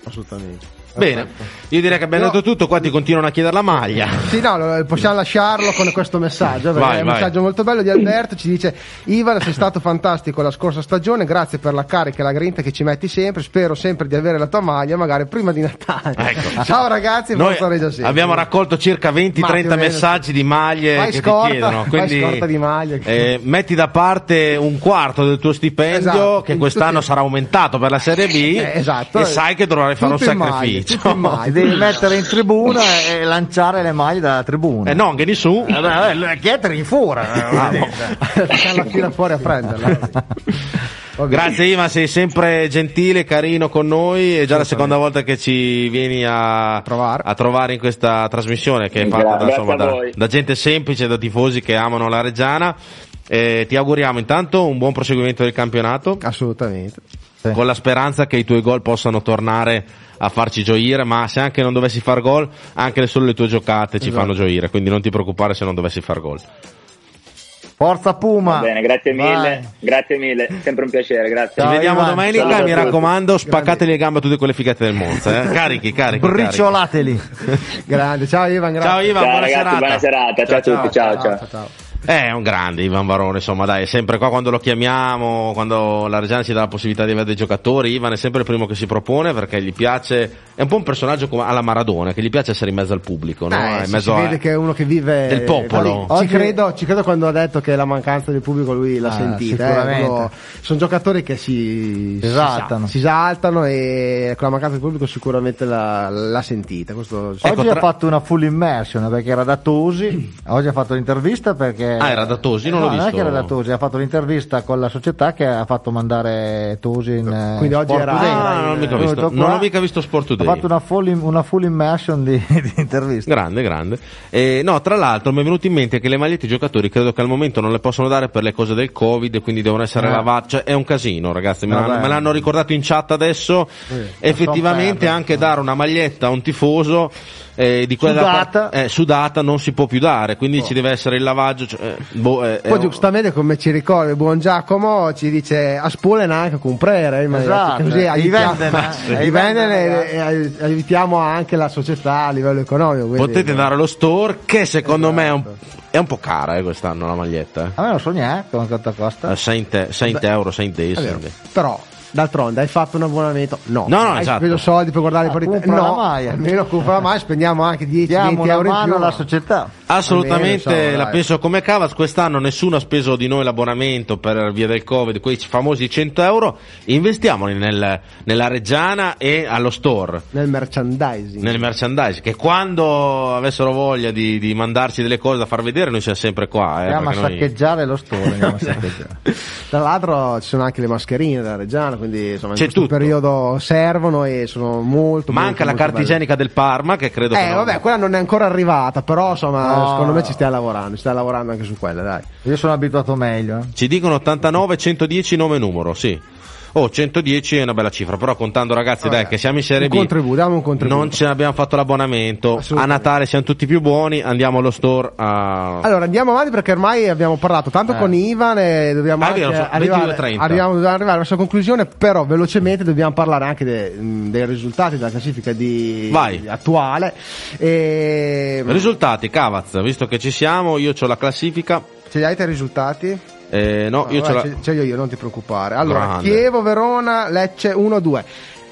Assolutamente. Bene, io direi che abbiamo detto tutto, qua ti continuano a chiedere la maglia. Sì, no, possiamo lasciarlo con questo messaggio. Perché Vai, è un vai. messaggio molto bello di Alberto. Ci dice: Ivan, sei stato fantastico la scorsa stagione. Grazie per la carica e la grinta che ci metti sempre. Spero sempre di avere la tua maglia, magari prima di Natale. Ecco. Ciao ragazzi, abbiamo raccolto circa Ma più 20-30 o meno, messaggi di maglie Fai che scorta, ti chiedono. Quindi maglie. eh, metti da parte un quarto del tuo stipendio Esatto, che quest'anno sarà aumentato per la Serie B Eh, esatto. e sai che dovrai fare un sacrificio. Maglie. Ti devi mettere in tribuna e lanciare le maglie dalla tribuna. Eh no, che su. Eh, beh, eh, chiedere in fuori. eh, la fila fuori a prenderla. Grazie Ivan, sei sempre gentile, carino con noi. È già la seconda volta che ci vieni a Trovare. a trovare in questa trasmissione che è fatta da, insomma, da, da gente semplice, da tifosi che amano la Reggiana. Eh, ti auguriamo intanto un buon proseguimento del campionato. Assolutamente. Sì. con la speranza che i tuoi gol possano tornare a farci gioire, ma se anche non dovessi far gol, anche solo le tue giocate ci Esatto. fanno gioire, quindi non ti preoccupare se non dovessi far gol. Forza Puma. Va bene, grazie Vai. mille, grazie mille, sempre un piacere, grazie. Ci Ciao, vediamo Ivan. domenica, Ciao mi raccomando, spaccateli le gambe a tutte quelle figate del Monza, eh. carichi, carichi. Briciolateli. Grande. Ciao Ivan, grazie. Ciao Ivan, Ciao buona ragazzi, serata. buona serata, ciao a tutti, ciao ciao. ciao. Eh, È un grande Ivan Varone, insomma, dai, è sempre qua quando lo chiamiamo, quando la Reggiana ci dà la possibilità di avere dei giocatori, Ivan è sempre il primo che si propone perché gli piace, è un po' un personaggio come alla Maradona, che gli piace essere in mezzo al pubblico, no? Eh, in mezzo si a- vede che è uno che vive del popolo. da lì. Ci, Oggi- credo, ci credo quando ha detto che la mancanza del pubblico lui l'ha Ah, sentita. eh, sono giocatori che si, esaltano. si esaltano e con la mancanza del pubblico sicuramente l'ha, l'ha sentita. Questo sì. Ecco, Oggi tra- ha fatto una full immersion perché era da Tosi. Oggi ha fatto l'intervista perché. Ah, era da Tosi? Non l'ho no, Non visto. è che era da Tosi, ha fatto l'intervista con la società che ha fatto mandare Tosi in. eh, Quindi oggi Sport era- Today. Ah, non l'ho mica visto. Non qua, ho mica visto Sport Today. Ha fatto una full, una full immersion di, di intervista. Grande, grande. Eh, no, tra l'altro mi è venuto in mente che le magliette ai giocatori credo che al momento non le possono dare per le cose del Covid e quindi devono essere Ah. lavate. Cioè, è un casino, ragazzi. Me, Vabbè. l'hanno, me l'hanno ricordato in chat adesso. Effettivamente perdere. anche dare una maglietta a un tifoso eh, di quella Sudata. par- eh, sudata non si può più dare, quindi ci deve essere il lavaggio. cioè, eh, boh, eh, Poi un- giustamente come ci ricorda il buon Giacomo ci dice a spulen anche comprare Esatto, così i aiutiamo, eh, e aiutiamo anche la società a livello economico. quindi- Potete andare allo store, che secondo me è un, Esatto. è un po' cara eh, quest'anno la maglietta. Eh. A me non so neanche quanto costa. Eh, 6 te- 6 euro, 6 days. È vero. Però d'altronde hai fatto un abbonamento? No. No, no, hai esatto. speso soldi per guardare Ah, le partite? compra No, maglia. almeno compra maglia, spendiamo anche 10-20 Diamo una euro in mano più. alla società. Assolutamente, Almeno, insomma, la dai. penso come Cavas. Quest'anno nessuno ha speso di noi l'abbonamento per via del Covid, quei famosi 100 euro. Investiamoli nel- nella Reggiana e allo store. Nel merchandising. Nel merchandise, che quando avessero voglia di, di mandarci delle cose da far vedere, noi siamo sempre qua. Eh, Andiamo a noi- saccheggiare lo store. andiamo a saccheggiare. Tra l'altro ci sono anche le mascherine della Reggiana, quindi insomma in C'è questo tutto. periodo servono e sono molto Manca molto, la molto carta igienica del Parma, che credo che Eh non- vabbè, quella non è ancora arrivata, però insomma No. secondo me ci stiamo lavorando, ci stiamo lavorando anche su quella, dai. Io sono abituato meglio. eh. Ci dicono 89 110 nome numero, sì. Oh, 110 è una bella cifra, però contando ragazzi, Vabbè, dai, che siamo in Serie B. Non ce l'abbiamo fatto l'abbonamento. A. Natale siamo tutti più buoni, andiamo allo store a... Allora andiamo avanti perché ormai abbiamo parlato tanto Eh. con Ivan e dobbiamo Ah, vero, arrivare, 22:30. arriviamo, dobbiamo arrivare alla sua conclusione, però velocemente dobbiamo parlare anche de- dei risultati della classifica di, di attuale. E... Risultati, Cavaz, visto che ci siamo, io ho la classifica. Ce li hai i risultati? Eh, no, io Vabbè, ce la... ce, io, non ti preoccupare. Allora, Grande. Chievo, Verona, Lecce 1-2.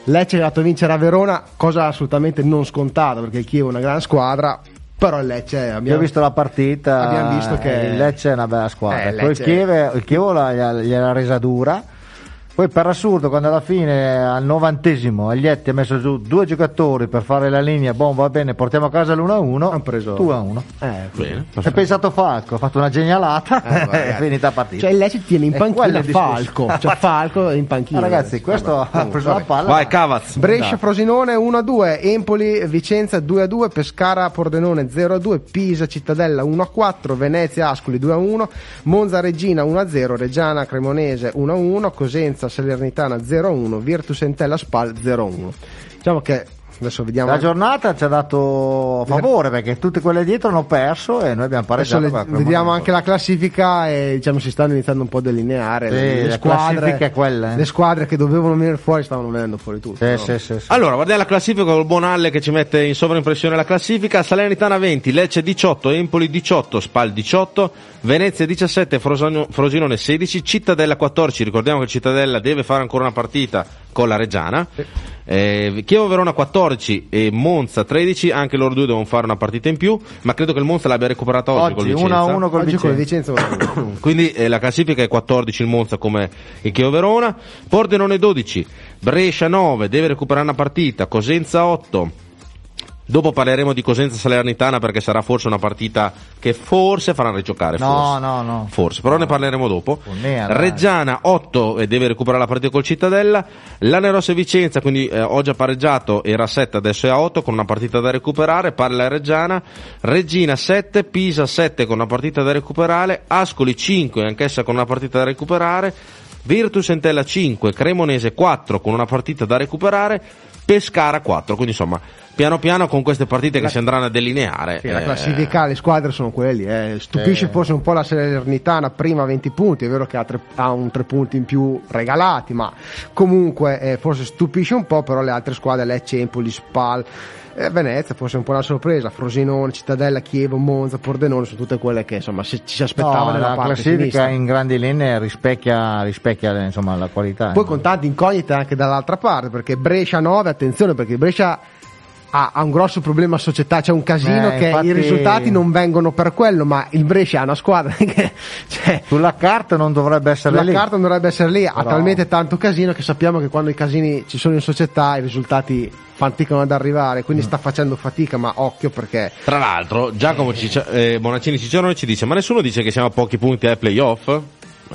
Lecce è andato a vincere a Verona, cosa assolutamente non scontata perché il Chievo è una gran squadra, però il Lecce Io abbiamo ho visto la partita. abbiamo visto che- il Lecce è una bella squadra. Eh, Poi Lecce- il Chievo, il Chievo la- gliela- gliel'ha resa dura. Poi per assurdo, quando alla fine al novantesimo Aglietti ha messo giù due giocatori per fare la linea, boh, va bene, portiamo a casa l'1-1, Han preso- 2-1. Eh, Bene, È pensato Falco, ha fatto una genialata Eh, è finita la partita. Cioè il Lecce tiene in E quello è panchina. Falco, cioè Falco in panchina. Ah, ragazzi, questo Vabbè, ha preso la vabbè. palla. Vai, Cavaz. Brescia Frosinone 1-2, Empoli Vicenza 2-2, Pescara Pordenone 0-2, Pisa Cittadella 1-4, Venezia Ascoli 2-1, Monza Regina 1-0, Reggiana Cremonese 1-1, Cosenza Salernitana 0-1, Virtus Entella Spal 0-1. Diciamo che adesso vediamo La giornata ci ha dato favore perché tutte quelle dietro hanno perso e noi abbiamo Adesso pareggiato. le- vediamo anche la classifica e diciamo si stanno iniziando un po' a delineare Sì, le, le la squadre, classifica è quella, eh. le squadre che dovevano venire fuori stavano venendo fuori tutte. Sì, no? sì, sì, sì. Allora, guardiamo la classifica col buon Alle che ci mette in sovraimpressione la classifica. Salernitana 20, Lecce 18, Empoli 18, Spal 18, Venezia 17, Frosano- Frosinone 16, Cittadella 14. Ricordiamo che Cittadella deve fare ancora una partita con la Reggiana. Eh, Chievo Verona 14 e Monza 13. Anche loro due devono fare una partita in più. Ma credo che il Monza l'abbia recuperata oggi, Oggi Vicenza. 1-1 col Oggi con il Vicenza. Vicenza 1-1. Quindi eh, la classifica è 14 il Monza come il Chievo Verona, Pordenone 12, Brescia 9, deve recuperare una partita, Cosenza 8. Dopo parleremo di Cosenza Salernitana perché sarà forse una partita che forse faranno rigiocare. No, forse. no, no. Forse, però ne parleremo dopo. Dai. Reggiana 8 e deve recuperare la partita col Cittadella. Lanerosa e Vicenza, quindi eh, oggi ha pareggiato, era a 7, adesso è a 8 con una partita da recuperare. Parla la Reggiana. Regina 7, Pisa 7 con una partita da recuperare. Ascoli 5, anch'essa con una partita da recuperare. Virtus Entella 5, Cremonese 4 con una partita da recuperare. Pescara 4, quindi insomma, piano piano con queste partite che si andranno a delineare. Sì, la eh, classifica, le squadre sono quelle lì. eh. Stupisce Eh. forse un po' la Salernitana, prima 20 punti, è vero che ha, tre- ha un 3 punti in più regalati, ma comunque eh, forse stupisce un po', però le altre squadre, Lecce, Empoli, Spal, eh, Venezia forse un po' una sorpresa, Frosinone, Cittadella, Chievo, Monza, Pordenone, sono tutte quelle che insomma si- ci si aspettava No, nella la parte classifica sinistra. in grandi linee rispecchia, rispecchia insomma, la qualità. Poi con tante incognite anche dall'altra parte, perché Brescia 9, attenzione perché Brescia ha, ha un grosso problema società, c'è un casino Eh, che infatti- i risultati non vengono per quello, ma il Brescia ha una squadra che cioè, Sulla carta non dovrebbe essere la lì. carta non dovrebbe essere lì, ha Però- talmente tanto casino che sappiamo che quando i casini ci sono in società i risultati faticano ad arrivare, quindi Mm. sta facendo fatica, ma occhio perché Tra l'altro, Giacomo Cicia- eh, Bonaccini Cicerone ci dice: Ma nessuno dice che siamo a pochi punti ai playoff?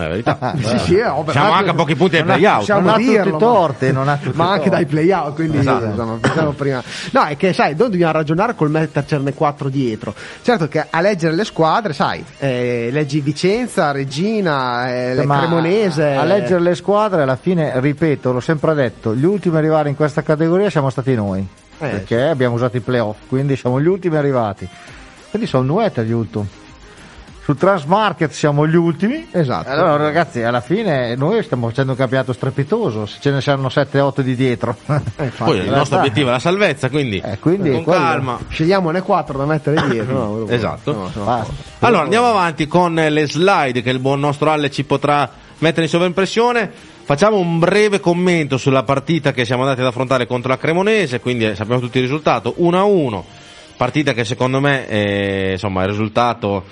Eh, verità. Sì, sì, eh, oh, Siamo ma- anche a pochi punti ai non ha- playout. possiamo non tutti dirlo, i torti, non ha tutti ma anche dai playout, quindi Esatto. pensiamo prima. No, è che sai, noi dobbiamo ragionare col mettercene quattro dietro. Certo che a leggere le squadre, sai, eh, leggi Vicenza, Regina, eh, Ma Cremonese. a leggere le squadre alla fine ripeto l'ho sempre detto gli ultimi a arrivare in questa categoria siamo stati noi perché abbiamo usato i playoff, quindi siamo gli ultimi arrivati. Quindi sono Nueta gli ultimi. Sul Transmarket siamo gli ultimi. Esatto. Allora ragazzi, alla fine noi stiamo facendo un campionato strepitoso, se ce ne saranno 7-8 di dietro. Eh, infatti. Poi il nostro obiettivo è la salvezza, quindi, Eh, quindi con quello- calma. Scegliamone quattro da mettere dietro. no? Esatto. No, no. Basta. Allora andiamo avanti con le slide che il buon nostro Alle ci potrà mettere in sovraimpressione. Facciamo un breve commento sulla partita che siamo andati ad affrontare contro la Cremonese, quindi eh, sappiamo tutti il risultato 1-1. Partita che secondo me, eh, insomma, il risultato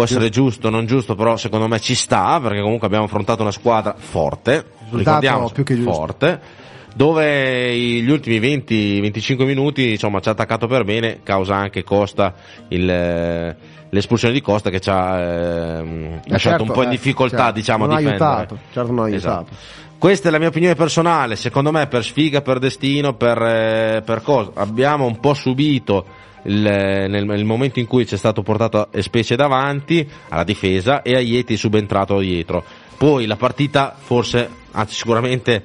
può essere giusto, non giusto, però secondo me ci sta, perché comunque abbiamo affrontato una squadra forte, ricordiamo, più che giusto. forte, dove gli ultimi 20-25 minuti insomma, ci ha attaccato per bene, causa anche Costa il, eh, l'espulsione di Costa che ci ha ehm, lasciato certo, un po' in eh, difficoltà certo, diciamo, a non ha difendere. aiutato, certo non ha Esatto. aiutato. Questa è la mia opinione personale, secondo me per sfiga, per destino, per, eh, per cosa. Abbiamo un po' subito il, nel, nel momento in cui ci è stato portato Specie davanti alla difesa e Aieti subentrato dietro. Poi la partita forse, anzi sicuramente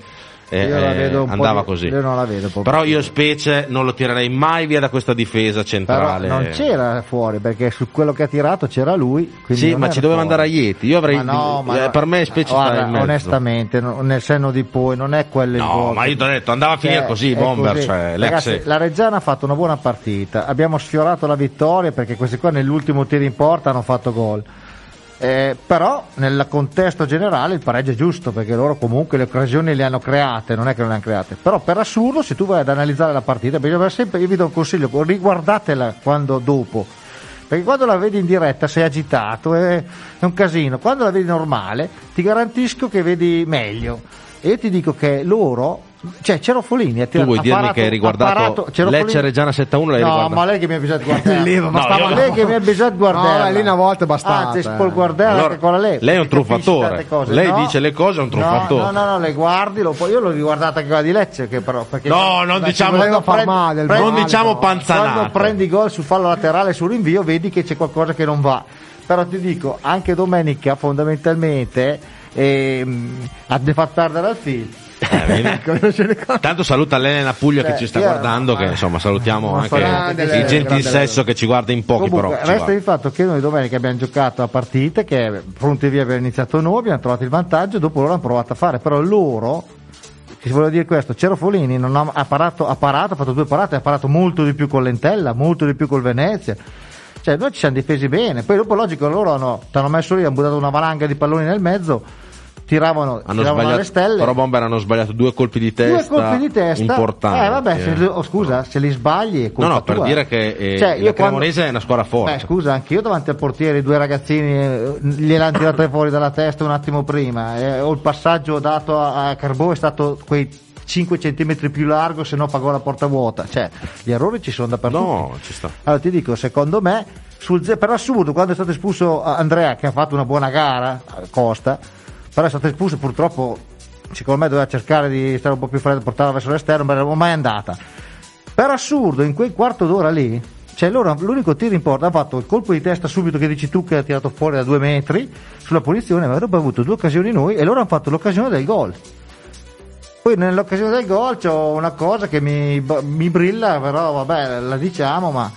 eh, Io la vedo un po' andava così. io non la vedo Però io Specie non lo tirerei mai via da questa difesa Però centrale. non c'era fuori perché su quello che ha tirato c'era lui. Sì, ma ci doveva fuori. andare Aieti. Io avrei Ma no, ma eh, per me Specie guarda, onestamente, no- nel senno di poi non è quello il No, ma io ti ho detto, andava a finire Cioè, così, Bomber, così. cioè, Ragazzi, la Reggiana ha fatto una buona partita. Abbiamo sfiorato la vittoria perché questi qua nell'ultimo tiro in porta hanno fatto gol. Eh, però nel contesto generale il pareggio è giusto perché loro comunque le occasioni le hanno create, non è che non le hanno create. Però per assurdo, se tu vai ad analizzare la partita, sempre, io vi do un consiglio, riguardatela quando dopo. Perché quando la vedi in diretta sei agitato, è, è un casino. Quando la vedi normale, ti garantisco che vedi meglio. E io ti dico che loro, cioè Cerofolini ha Tu tirato- vuoi ha dirmi parato- che hai ha riguardato Lecce Reggiana 7-1 l'hai no, riguardato? ma lei che mi ha bisogno di guardare. Lì bastava- lei che mi ha bisogno di guardare. No, lì una volta è bastata, Anzi, si eh. guardare Allora, anche con la lei. lei è un truffatore. Lei No, dice le cose, è un no, truffatore. No, no, no, le guardi, lo, poi io l'ho riguardata anche quella di Lecce, che però, perché No, non diciamo- voleva far prendi- male, prendi- non diciamo no. panzanate. quando prendi gol sul fallo laterale sul rinvio vedi che c'è qualcosa che non va però ti dico anche domenica fondamentalmente ehm, ha fatto perdere al film Eh, vedi? Tanto saluta l'Elena Puglia che Cioè, ci sta io- guardando, che insomma salutiamo anche niente, il grande gentil sesso che ci guarda in pochi Comunque, però. resta il fatto che noi domenica abbiamo giocato a partite che pronti via abbiamo iniziato noi, abbiamo trovato il vantaggio, dopo loro hanno provato a fare, però loro, ti volevo dire questo, Cerofolini non ha, ha, parato, ha parato, ha fatto due parate, ha parato molto di più con l'Entella, molto di più col Venezia. Cioè, noi ci siamo difesi bene. Poi, dopo, logico, loro hanno, ti hanno messo lì, hanno buttato una valanga di palloni nel mezzo, tiravano, Hanno tiravano sbagliato, stelle. però Bomber hanno sbagliato due colpi di Due testa, colpi di testa. importanti. Eh, vabbè, se li- oh, scusa, se li sbagli No, no, per tua. dire che eh, Cioè, la io quando- Cremonese è una squadra forte. Beh, scusa, anche io davanti al portiere, i due ragazzini eh, gliel'hanno tirate fuori dalla testa un attimo prima. eh, o il passaggio dato a, a Carbò è stato quei 5 cm più largo, se no pagò la porta vuota. Cioè, gli errori ci sono dappertutto. No, ci sta. Allora ti dico, secondo me, sul per assurdo, quando è stato espulso Andrea, che ha fatto una buona gara, Costa, però è stato espulso purtroppo, secondo me doveva cercare di stare un po' più freddo, portarla verso l'esterno, ma non è mai andata. Per assurdo, in quel quarto d'ora lì, cioè loro l'unico tiro in porta ha fatto il colpo di testa subito che dici tu che ha tirato fuori da due metri sulla punizione, ma dopo avuto due occasioni noi e loro hanno fatto l'occasione del gol. Poi nell'occasione del gol c'ho una cosa che mi, mi brilla, però vabbè, la diciamo, ma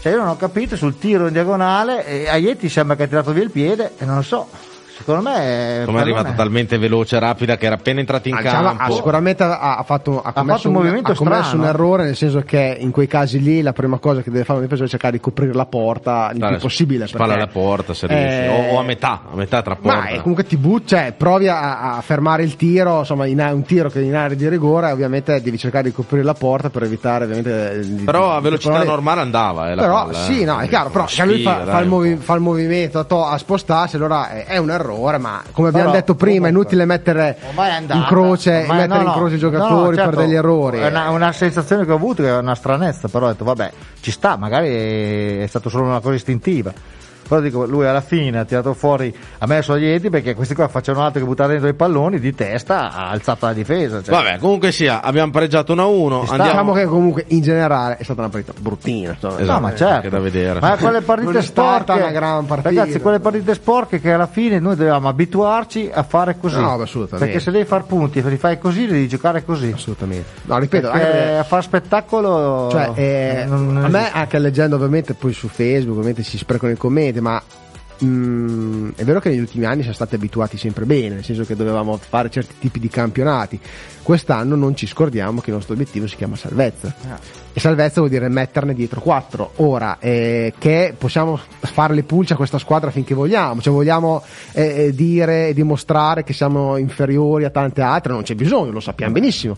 cioè io non ho capito sul tiro in diagonale e Aieti sembra che ha tirato via il piede e non lo so. Secondo me è, Come è arrivata talmente veloce e rapida che era appena entrato in Ah, diciamo, campo. ha sicuramente ha, ha fatto, ha commesso, fatto un movimento ha commesso un errore nel senso che in quei casi lì la prima cosa che deve fare un difensore è cercare di coprire la porta il Dare più possibile spalla alla porta se Eh, riesci o, o a metà a metà tra porta. ma eh, comunque ti butti, cioè, provi a, a fermare il tiro, insomma, in a- un tiro che in area di rigore, ovviamente devi cercare di coprire la porta per evitare ovviamente di- però a velocità di- normale andava eh, la però palla, sì, eh. no, è chiaro, però se lui fa, fa il, movi- fa il movimento to- a spostarsi, allora è, è un errore, ma come abbiamo Però, detto prima, è comunque, inutile mettere è andata. in croce, Ormai- mettere no, no. in croce i No, no, giocatori certo, per degli errori. È una, una sensazione che ho avuto che è una stranezza, però ho detto vabbè, ci sta, magari è stato solo una cosa istintiva. Però dico, lui alla fine ha tirato fuori, ha messo gli enti perché questi qua facevano altro che buttare dentro i palloni, di testa ha alzato la difesa. Cioè. Vabbè, comunque sia, abbiamo pareggiato 1-1. Ci sta. Andiamo Diciamo che comunque in generale è stata una partita bruttina. insomma. Esatto. No, ma certo. da vedere. Ma quelle partite Non è stata sporche, una gran partita. ragazzi, quelle partite sporche che alla fine noi dobbiamo abituarci a fare così. No, assolutamente. Perché se devi far punti e li fai così, devi giocare così. Assolutamente. No, ripeto, Perché anche perché- a fare spettacolo. Cioè, eh, non- non a me anche leggendo ovviamente poi su Facebook, ovviamente si sprecano i commenti, ma mm, è vero che negli ultimi anni siamo stati abituati sempre bene, nel senso che dovevamo fare certi tipi di campionati. Quest'anno non ci scordiamo che il nostro obiettivo si chiama salvezza. E salvezza vuol dire metterne dietro quattro. Ora, eh, che possiamo fare le pulce a questa squadra finché vogliamo, cioè vogliamo eh, eh, dire e dimostrare che siamo inferiori a tante altre, non c'è bisogno, lo sappiamo benissimo.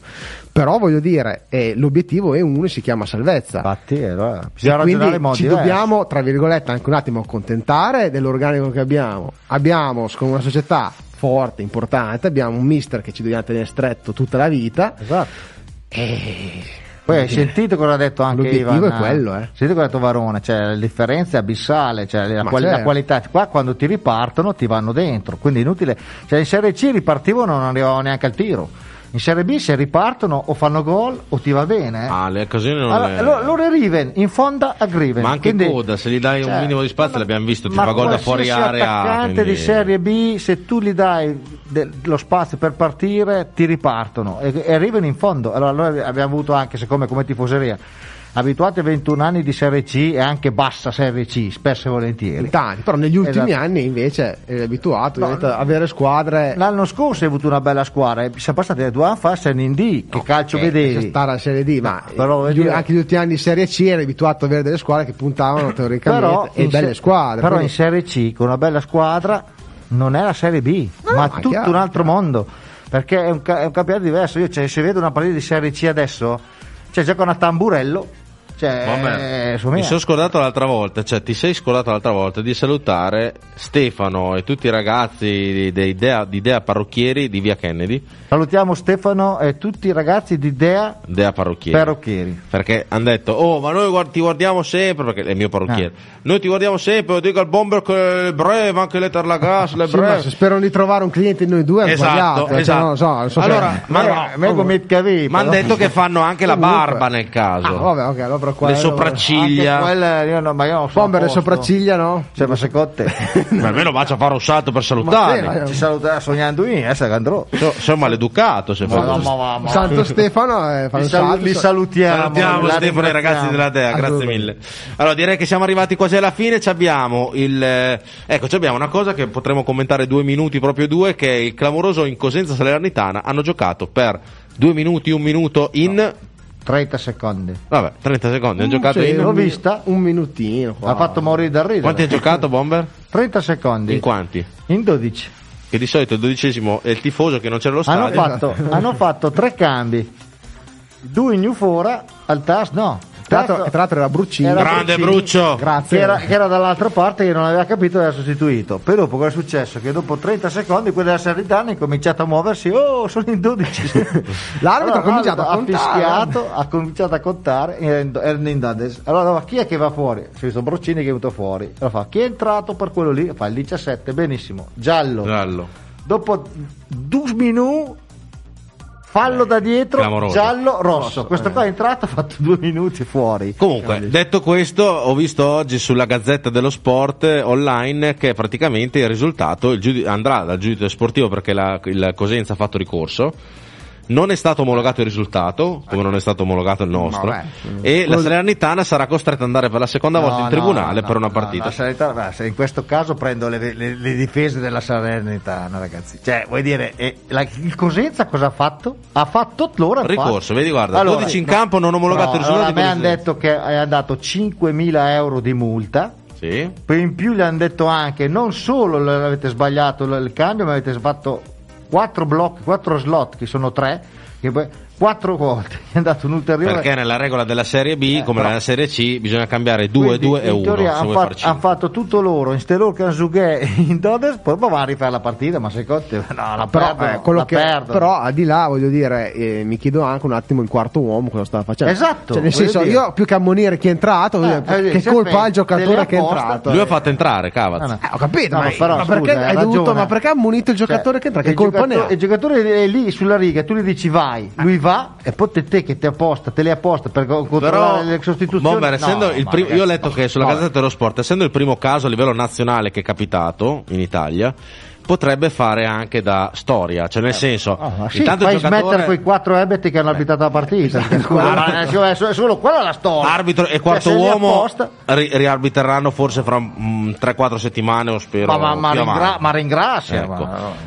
Però voglio dire, eh, l'obiettivo è uno e si chiama salvezza. Infatti, allora, E bisogna ragionare in quindi modi ci dobbiamo, tra virgolette, anche un attimo accontentare dell'organico che abbiamo. Abbiamo con una società forte, importante, abbiamo un mister che ci dobbiamo tenere stretto tutta la vita. Esatto. E... Poi hai sentito cosa ha detto anche L'obiettivo Ivan? è quello, eh. Sentite cosa ha detto Varone, cioè la differenza è abissale, cioè la, quali- la certo. qualità. Qua quando ti ripartono ti vanno dentro, quindi è inutile. Cioè in Serie C ripartivano non arrivavano neanche al tiro. In Serie B se ripartono o fanno gol o ti va bene. eh. Ah, le occasioni non Allora, le- lo- loro arriven in fonda a Griven. Ma anche quindi, Coda, se gli dai un cioè, minimo di spazio, ma- l'abbiamo visto, ti ma fa gol da fuori area. attaccante quindi- di Serie B, se tu gli dai de- lo spazio per partire, ti ripartono e, e arrivano in fondo. Allora, noi abbiamo avuto anche, siccome come tifoseria, abituati a 21 anni di Serie C e anche bassa Serie C, spesso e volentieri. Tanti, però negli ultimi Esatto. anni invece è abituato No, a avere squadre L'anno scorso hai avuto una bella squadra, e siamo passati due anni fa a Serie D, che calcio eh, vedevi? stare alla Serie D, ma No, però eh, gli- anche gli ultimi anni di Serie C eri abituato ad avere delle squadre che puntavano teoricamente e in belle se- squadre. Però quindi- in Serie C con una bella squadra non è la Serie B, ma ma tutto chiaro, un altro mondo. Perché è un, ca- è un campionato diverso. Io cioè, se vedo una partita di Serie C adesso, cioè giocano a tamburello. Cioè, insomma, mi sono scordato l'altra volta, cioè ti sei scordato l'altra volta di salutare Stefano e tutti i ragazzi di, Idea, di Idea Parrucchieri di Via Kennedy. salutiamo Stefano e tutti i ragazzi di Dea Idea Parrucchieri. Perocchieri. Perché hanno detto, oh, ma noi guard- ti guardiamo sempre, perché è il mio parrucchiere. Ah. Noi ti guardiamo sempre, dico al bomber che le breve, anche le Terlagas, le Sì, ma breve. se sperano di trovare un cliente in noi due è Esatto, cioè, esatto. non lo so, non so Allora, ma Ma me come il cavi, Ma hanno però. detto che fanno anche la Comunque. barba nel caso. Ah, vabbè, ok, allora però quello- le sopracciglia. Anche quella, io non, ma io non so Bomber a le sopracciglia, no? Cioè, ma secondo te? Ma almeno faccia fare un salto per salutare. Ma sì, ma- Ci saluterà sognando in, eh, se andrò. So- Sono maleducato se fa Ma, ma, ma, ma. Santo Stefano eh, fa Li, un salu- salto, li salutiamo. Salutiamo la Stefano e i ragazzi della Dea, grazie mille. Allora direi che siamo arrivati quasi alla fine, ci abbiamo il eh, ecco, ci abbiamo una cosa che potremo commentare due minuti proprio due che è il clamoroso in Cosenza Salernitana hanno giocato per due minuti, un minuto in 30 secondi. vabbè, 30 secondi, hanno giocato Sì, in l'ho vista. un minutino. qua. Ha fatto morire da ridere. Quanti hai giocato Bomber? 30 secondi. In quanti? In 12. Che di solito il dodicesimo è il tifoso che non c'era lo Hanno stadio. fatto, hanno fatto tre cambi. Due in New Fora, al TAS no. Tra l'altro, Terzo- tra l'altro era Bruccini. Era Grande Bruccini. Bruccio. Grazie. che era, che era dall'altra parte che non aveva capito e aveva sostituito. Poi dopo cosa è successo? Che dopo 30 secondi quelli della Salernitana hanno cominciato a muoversi, oh sono in 12. L'arbitro ha cominciato a ha contare. fischiato, ha cominciato a contare, era in- era in Dades. Allora chi è che va fuori? Si è visto Broccini che è venuto fuori. Allora fa, chi è entrato per quello lì? Fa il 17, benissimo. Giallo. Giallo. Dopo due minuti fallo da dietro, Clamoroso. giallo, rosso. Questo qua è entrato, ha fatto due minuti fuori. Comunque, detto questo, ho visto oggi sulla Gazzetta dello Sport eh, online che praticamente il risultato il giudi- andrà dal giudice sportivo perché la- il Cosenza ha fatto ricorso. Non è stato omologato il risultato, come non è stato omologato il nostro, Vabbè. e la Salernitana sarà costretta ad andare per la seconda volta No, in no, tribunale no, per una no, partita. in questo caso prendo le, le- le difese della Salernitana, ragazzi. Cioè, vuoi dire, eh, la- il Cosenza cosa ha fatto? Ha fatto loro Ricorso, fatto. vedi, guarda, 12 in campo, non omologato no, il risultato allora, a me hanno detto che è andato 5.000 euro di multa. Sì. Poi in più gli hanno detto anche non solo l- avete sbagliato il cambio, ma avete fatto 4 blocchi, 4 slot, che sono 3, che poi quattro volte è andato un ulteriore Perché nella regola della Serie B, come però- nella Serie C, bisogna cambiare 2, Quindi, 2 e in 1. teoria Se hanno fatto, han fatto tutto loro in Stelor Kansuge in Doders poi va a rifare la partita ma secondo te no, la Però, perdono, eh, che- perdono. però al di là voglio dire eh, mi chiedo anche un attimo il quarto uomo cosa stava facendo Esatto, Cioè, nel senso dire. io più che ammonire chi è entrato Eh, dire, eh, che colpa ha il giocatore che è entrato Lui ha fatto entrare, Cavaz. Ah, no. Eh, ho capito, No, ma, però, ma perché scusa, hai hai dovuto, ma perché ha ammonito il giocatore Cioè, che entra? Che il colpa ne giocatore- ha? Il giocatore è lì sulla riga, tu gli dici vai, lui va e poi te, te che ti apposta, te le apposta per co- Però, controllare le sostituzioni. Bomber, No, il primo- ragazzi, io ho letto che sulla vabbè. Gazzetta dello Sport, essendo il primo caso a livello nazionale che è capitato in Italia, potrebbe fare anche da storia, cioè nel senso, Ah, ma sì, intanto fai giocatore smettere quei quattro ebeti che hanno arbitrato la partita. perché, scusa, ma è solo- quella la storia. arbitro e Cioè, quarto li uomo ri- riarbitreranno forse fra mm, 3-4 settimane o spero Ma, ma, ma, ringra- ma ringrazia. Ecco.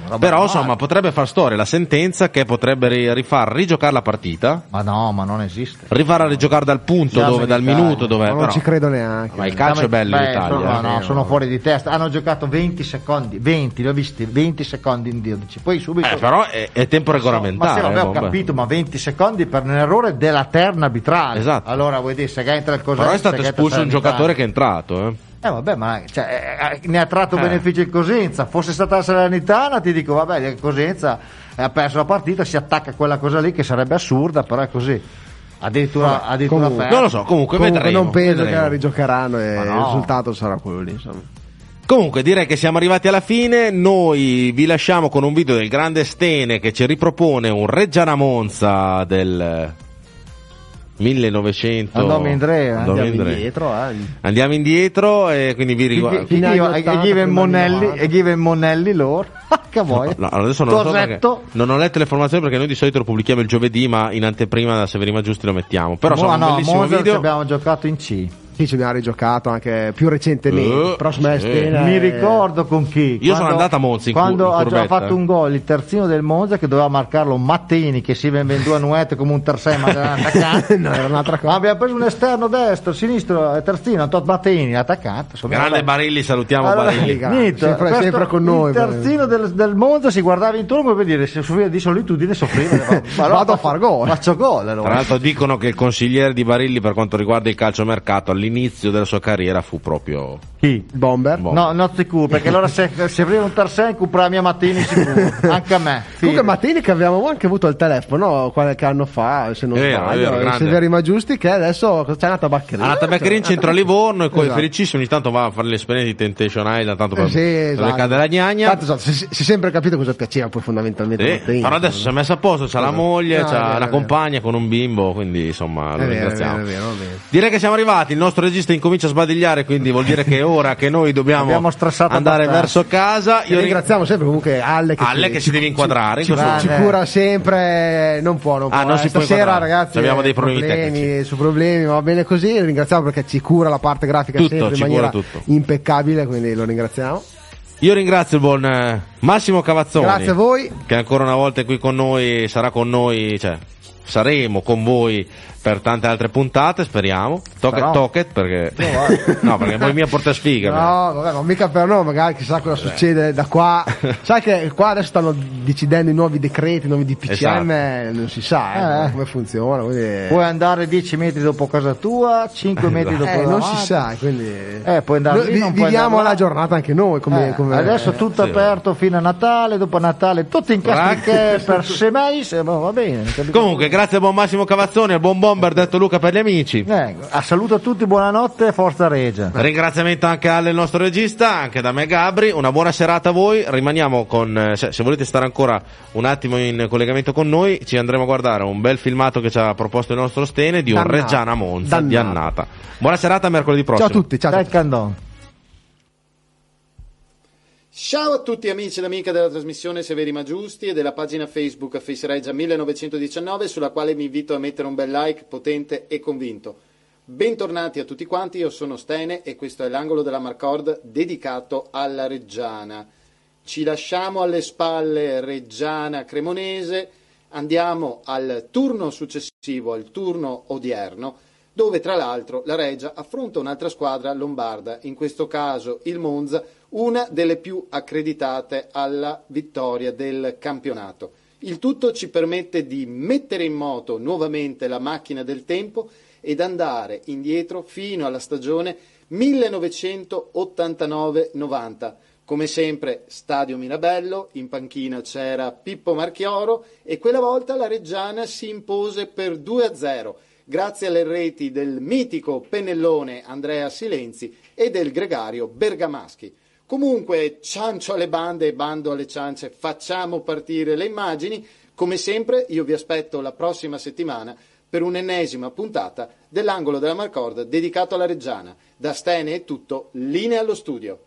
ma- Però insomma potrebbe far storia la sentenza che potrebbe ri- rifar rigiocare la partita, Ma no, ma non esiste. rifar a rigiocare dal punto dove, in dal Italia. minuto dove Ma non però- ci credo neanche Ma il calcio è bello in Beh, Italia. sono- no, eh. no, sono fuori di testa. Hanno giocato 20 secondi, 20, li ho visti, 20 secondi in 12. Poi subito. Eh, però è, è tempo Ma regolamentare. sì, vabbè, eh, ho capito, ma 20 secondi per un errore della terna arbitrale. Esatto. Allora vuoi dire, se entra il Cosenza. Però è stato espulso un giocatore che è entrato. Eh. Eh vabbè, ma cioè, eh, ne ha tratto Eh. beneficio il Cosenza. Fosse stata la Salernitana, ti dico, vabbè, il Cosenza ha perso la partita, si attacca a quella cosa lì che sarebbe assurda, però è così. Addirittura, addirittura comunque-. Non lo so, comunque, comunque vedremo. non penso vedremo. che la rigiocheranno e Ma no. il risultato sarà quello lì insomma. Comunque direi che siamo arrivati alla fine, noi vi lasciamo con un video del grande Stene che ci ripropone un Reggiana Monza del 1900. Andiamo eh. Andiamo indietro eh. Andiamo indietro e quindi vi 80, chi, prima Monelli, anni 90. e chi Monelli loro. che vuoi? No, adesso non lo so non ho letto le informazioni perché noi di solito lo pubblichiamo il giovedì, ma in anteprima da Severima Giusti lo mettiamo. Però Mo- insomma, no, un bellissimo Monza ci video. abbiamo giocato in C. Sì, ci abbiamo rigiocato anche più recentemente Eh, prossima sì. Stena Mi ricordo con chi. Io sono andato a Monza in quando in ha fatto un gol il terzino del Monza che doveva marcarlo Mattini che si vendù a Nuete come un terzino ma era un attaccante. no era un'altra cosa abbiamo preso un esterno destro, sinistro, eh, terzino, Tot Mattini, attaccante. Grande. Barilli, salutiamo Allora, Barilli. niente, sempre- sempre con noi, Il terzino del, del Monza si guardava intorno per dire se soffriva di solitudine soffriva. Ma allora Vado a far gol. Faccio gol allora. Tra l'altro dicono che il consigliere di Barilli per quanto riguarda il calciomercato all'inizio della sua carriera fu proprio Chi? Bomber Boh. No, non sicuro, perché allora se, se apriva un Tarzan comprava la mia Mattini sicuro, anche a me. Comunque Fine. Mattini che avevamo anche avuto al telefono qualche anno fa, se non vero, sbaglio, vero, il grande. Severi Maggiusti che adesso c'è una tabaccheria. alla Tabaccheria in centro a Livorno e poi Esatto. felicissimo ogni tanto va a fare l'esperienza di Temptation Island tanto per, Eh, sì, per esatto. le cade la gnagna Tanto, esatto, si, si è sempre capito cosa piaceva poi fondamentalmente Sì, Mattini. però adesso si è messo a posto, c'ha la moglie, No, è c'ha una vero. compagna con un bimbo, quindi insomma lo ringraziamo. Direi che siamo arrivati, il nostro regista incomincia a sbadigliare, quindi vuol dire che è ora che noi dobbiamo andare abbastanza. verso casa. Io ringraziamo sempre comunque Alle che, Alle ci, che si deve inquadrare in ci, questo ci cura sempre, non può, non Ah, può. non eh, si può Stasera inquadrare. ragazzi Abbiamo dei eh, problemi su problemi, va bene così, ringraziamo perché ci cura la parte grafica Tutto, sempre in ci maniera impeccabile, quindi lo ringraziamo. Io ringrazio il buon eh, Massimo Cavazzoni. Grazie a voi. Che ancora una volta è qui con noi, sarà con noi, cioè saremo con voi per tante altre puntate, speriamo. Tocket, Però- tocket perché no, perché poi mia porta sfiga. No, vabbè, ma mica per noi, magari chissà cosa succede da qua. Sai che qua adesso stanno decidendo i nuovi decreti, i nuovi DPCM, non si sa eh, Eh. come funziona. Quindi... Puoi andare 10 metri dopo casa tua, 5 metri dopo Eh, la non si sa, quindi Eh, puoi andare Noi lì, vi- non puoi viviamo la giornata anche noi. Come, Eh, come- adesso tutto sì. aperto fino a Natale, dopo Natale tutto in castriche per sei mesi, ma va bene. Comunque, grazie al buon Massimo Cavazzoni, al buon bomber detto Luca per gli amici. Eh, a saluto a tutti, buonanotte, forza Regia. Ringraziamento anche al nostro regista, anche da me Gabri, una buona serata a voi, rimaniamo con, eh, se, se volete stare ancora un attimo in collegamento con noi, ci andremo a guardare un bel filmato che ci ha proposto il nostro Stene di un Dannata. Reggiana Monza di Dannata. annata. Buona serata, mercoledì prossimo. Ciao a tutti, ciao a tutti. Ciao a tutti amici ed amiche della trasmissione Severi Ma Giusti e della pagina Facebook Face Regia 1919 sulla quale vi invito a mettere un bel like potente e convinto. Bentornati a tutti quanti, io sono Stene e questo è l'angolo della Marcord dedicato alla Reggiana. Ci lasciamo alle spalle Reggiana Cremonese, andiamo al turno successivo, al turno odierno, dove tra l'altro la Regia affronta un'altra squadra lombarda, in questo caso il Monza, una delle più accreditate alla vittoria del campionato. Il tutto ci permette di mettere in moto nuovamente la macchina del tempo ed andare indietro fino alla stagione 1989-90. Come sempre, Stadio Mirabello, in panchina c'era Pippo Marchioro e quella volta la Reggiana si impose per 2-0 grazie alle reti del mitico pennellone Andrea Silenzi e del gregario Bergamaschi. Comunque, ciancio alle bande e bando alle ciance, facciamo partire le immagini. Come sempre, io vi aspetto la prossima settimana per un'ennesima puntata dell'angolo della Marcord dedicato alla Reggiana. Da Stene è tutto, linea allo studio.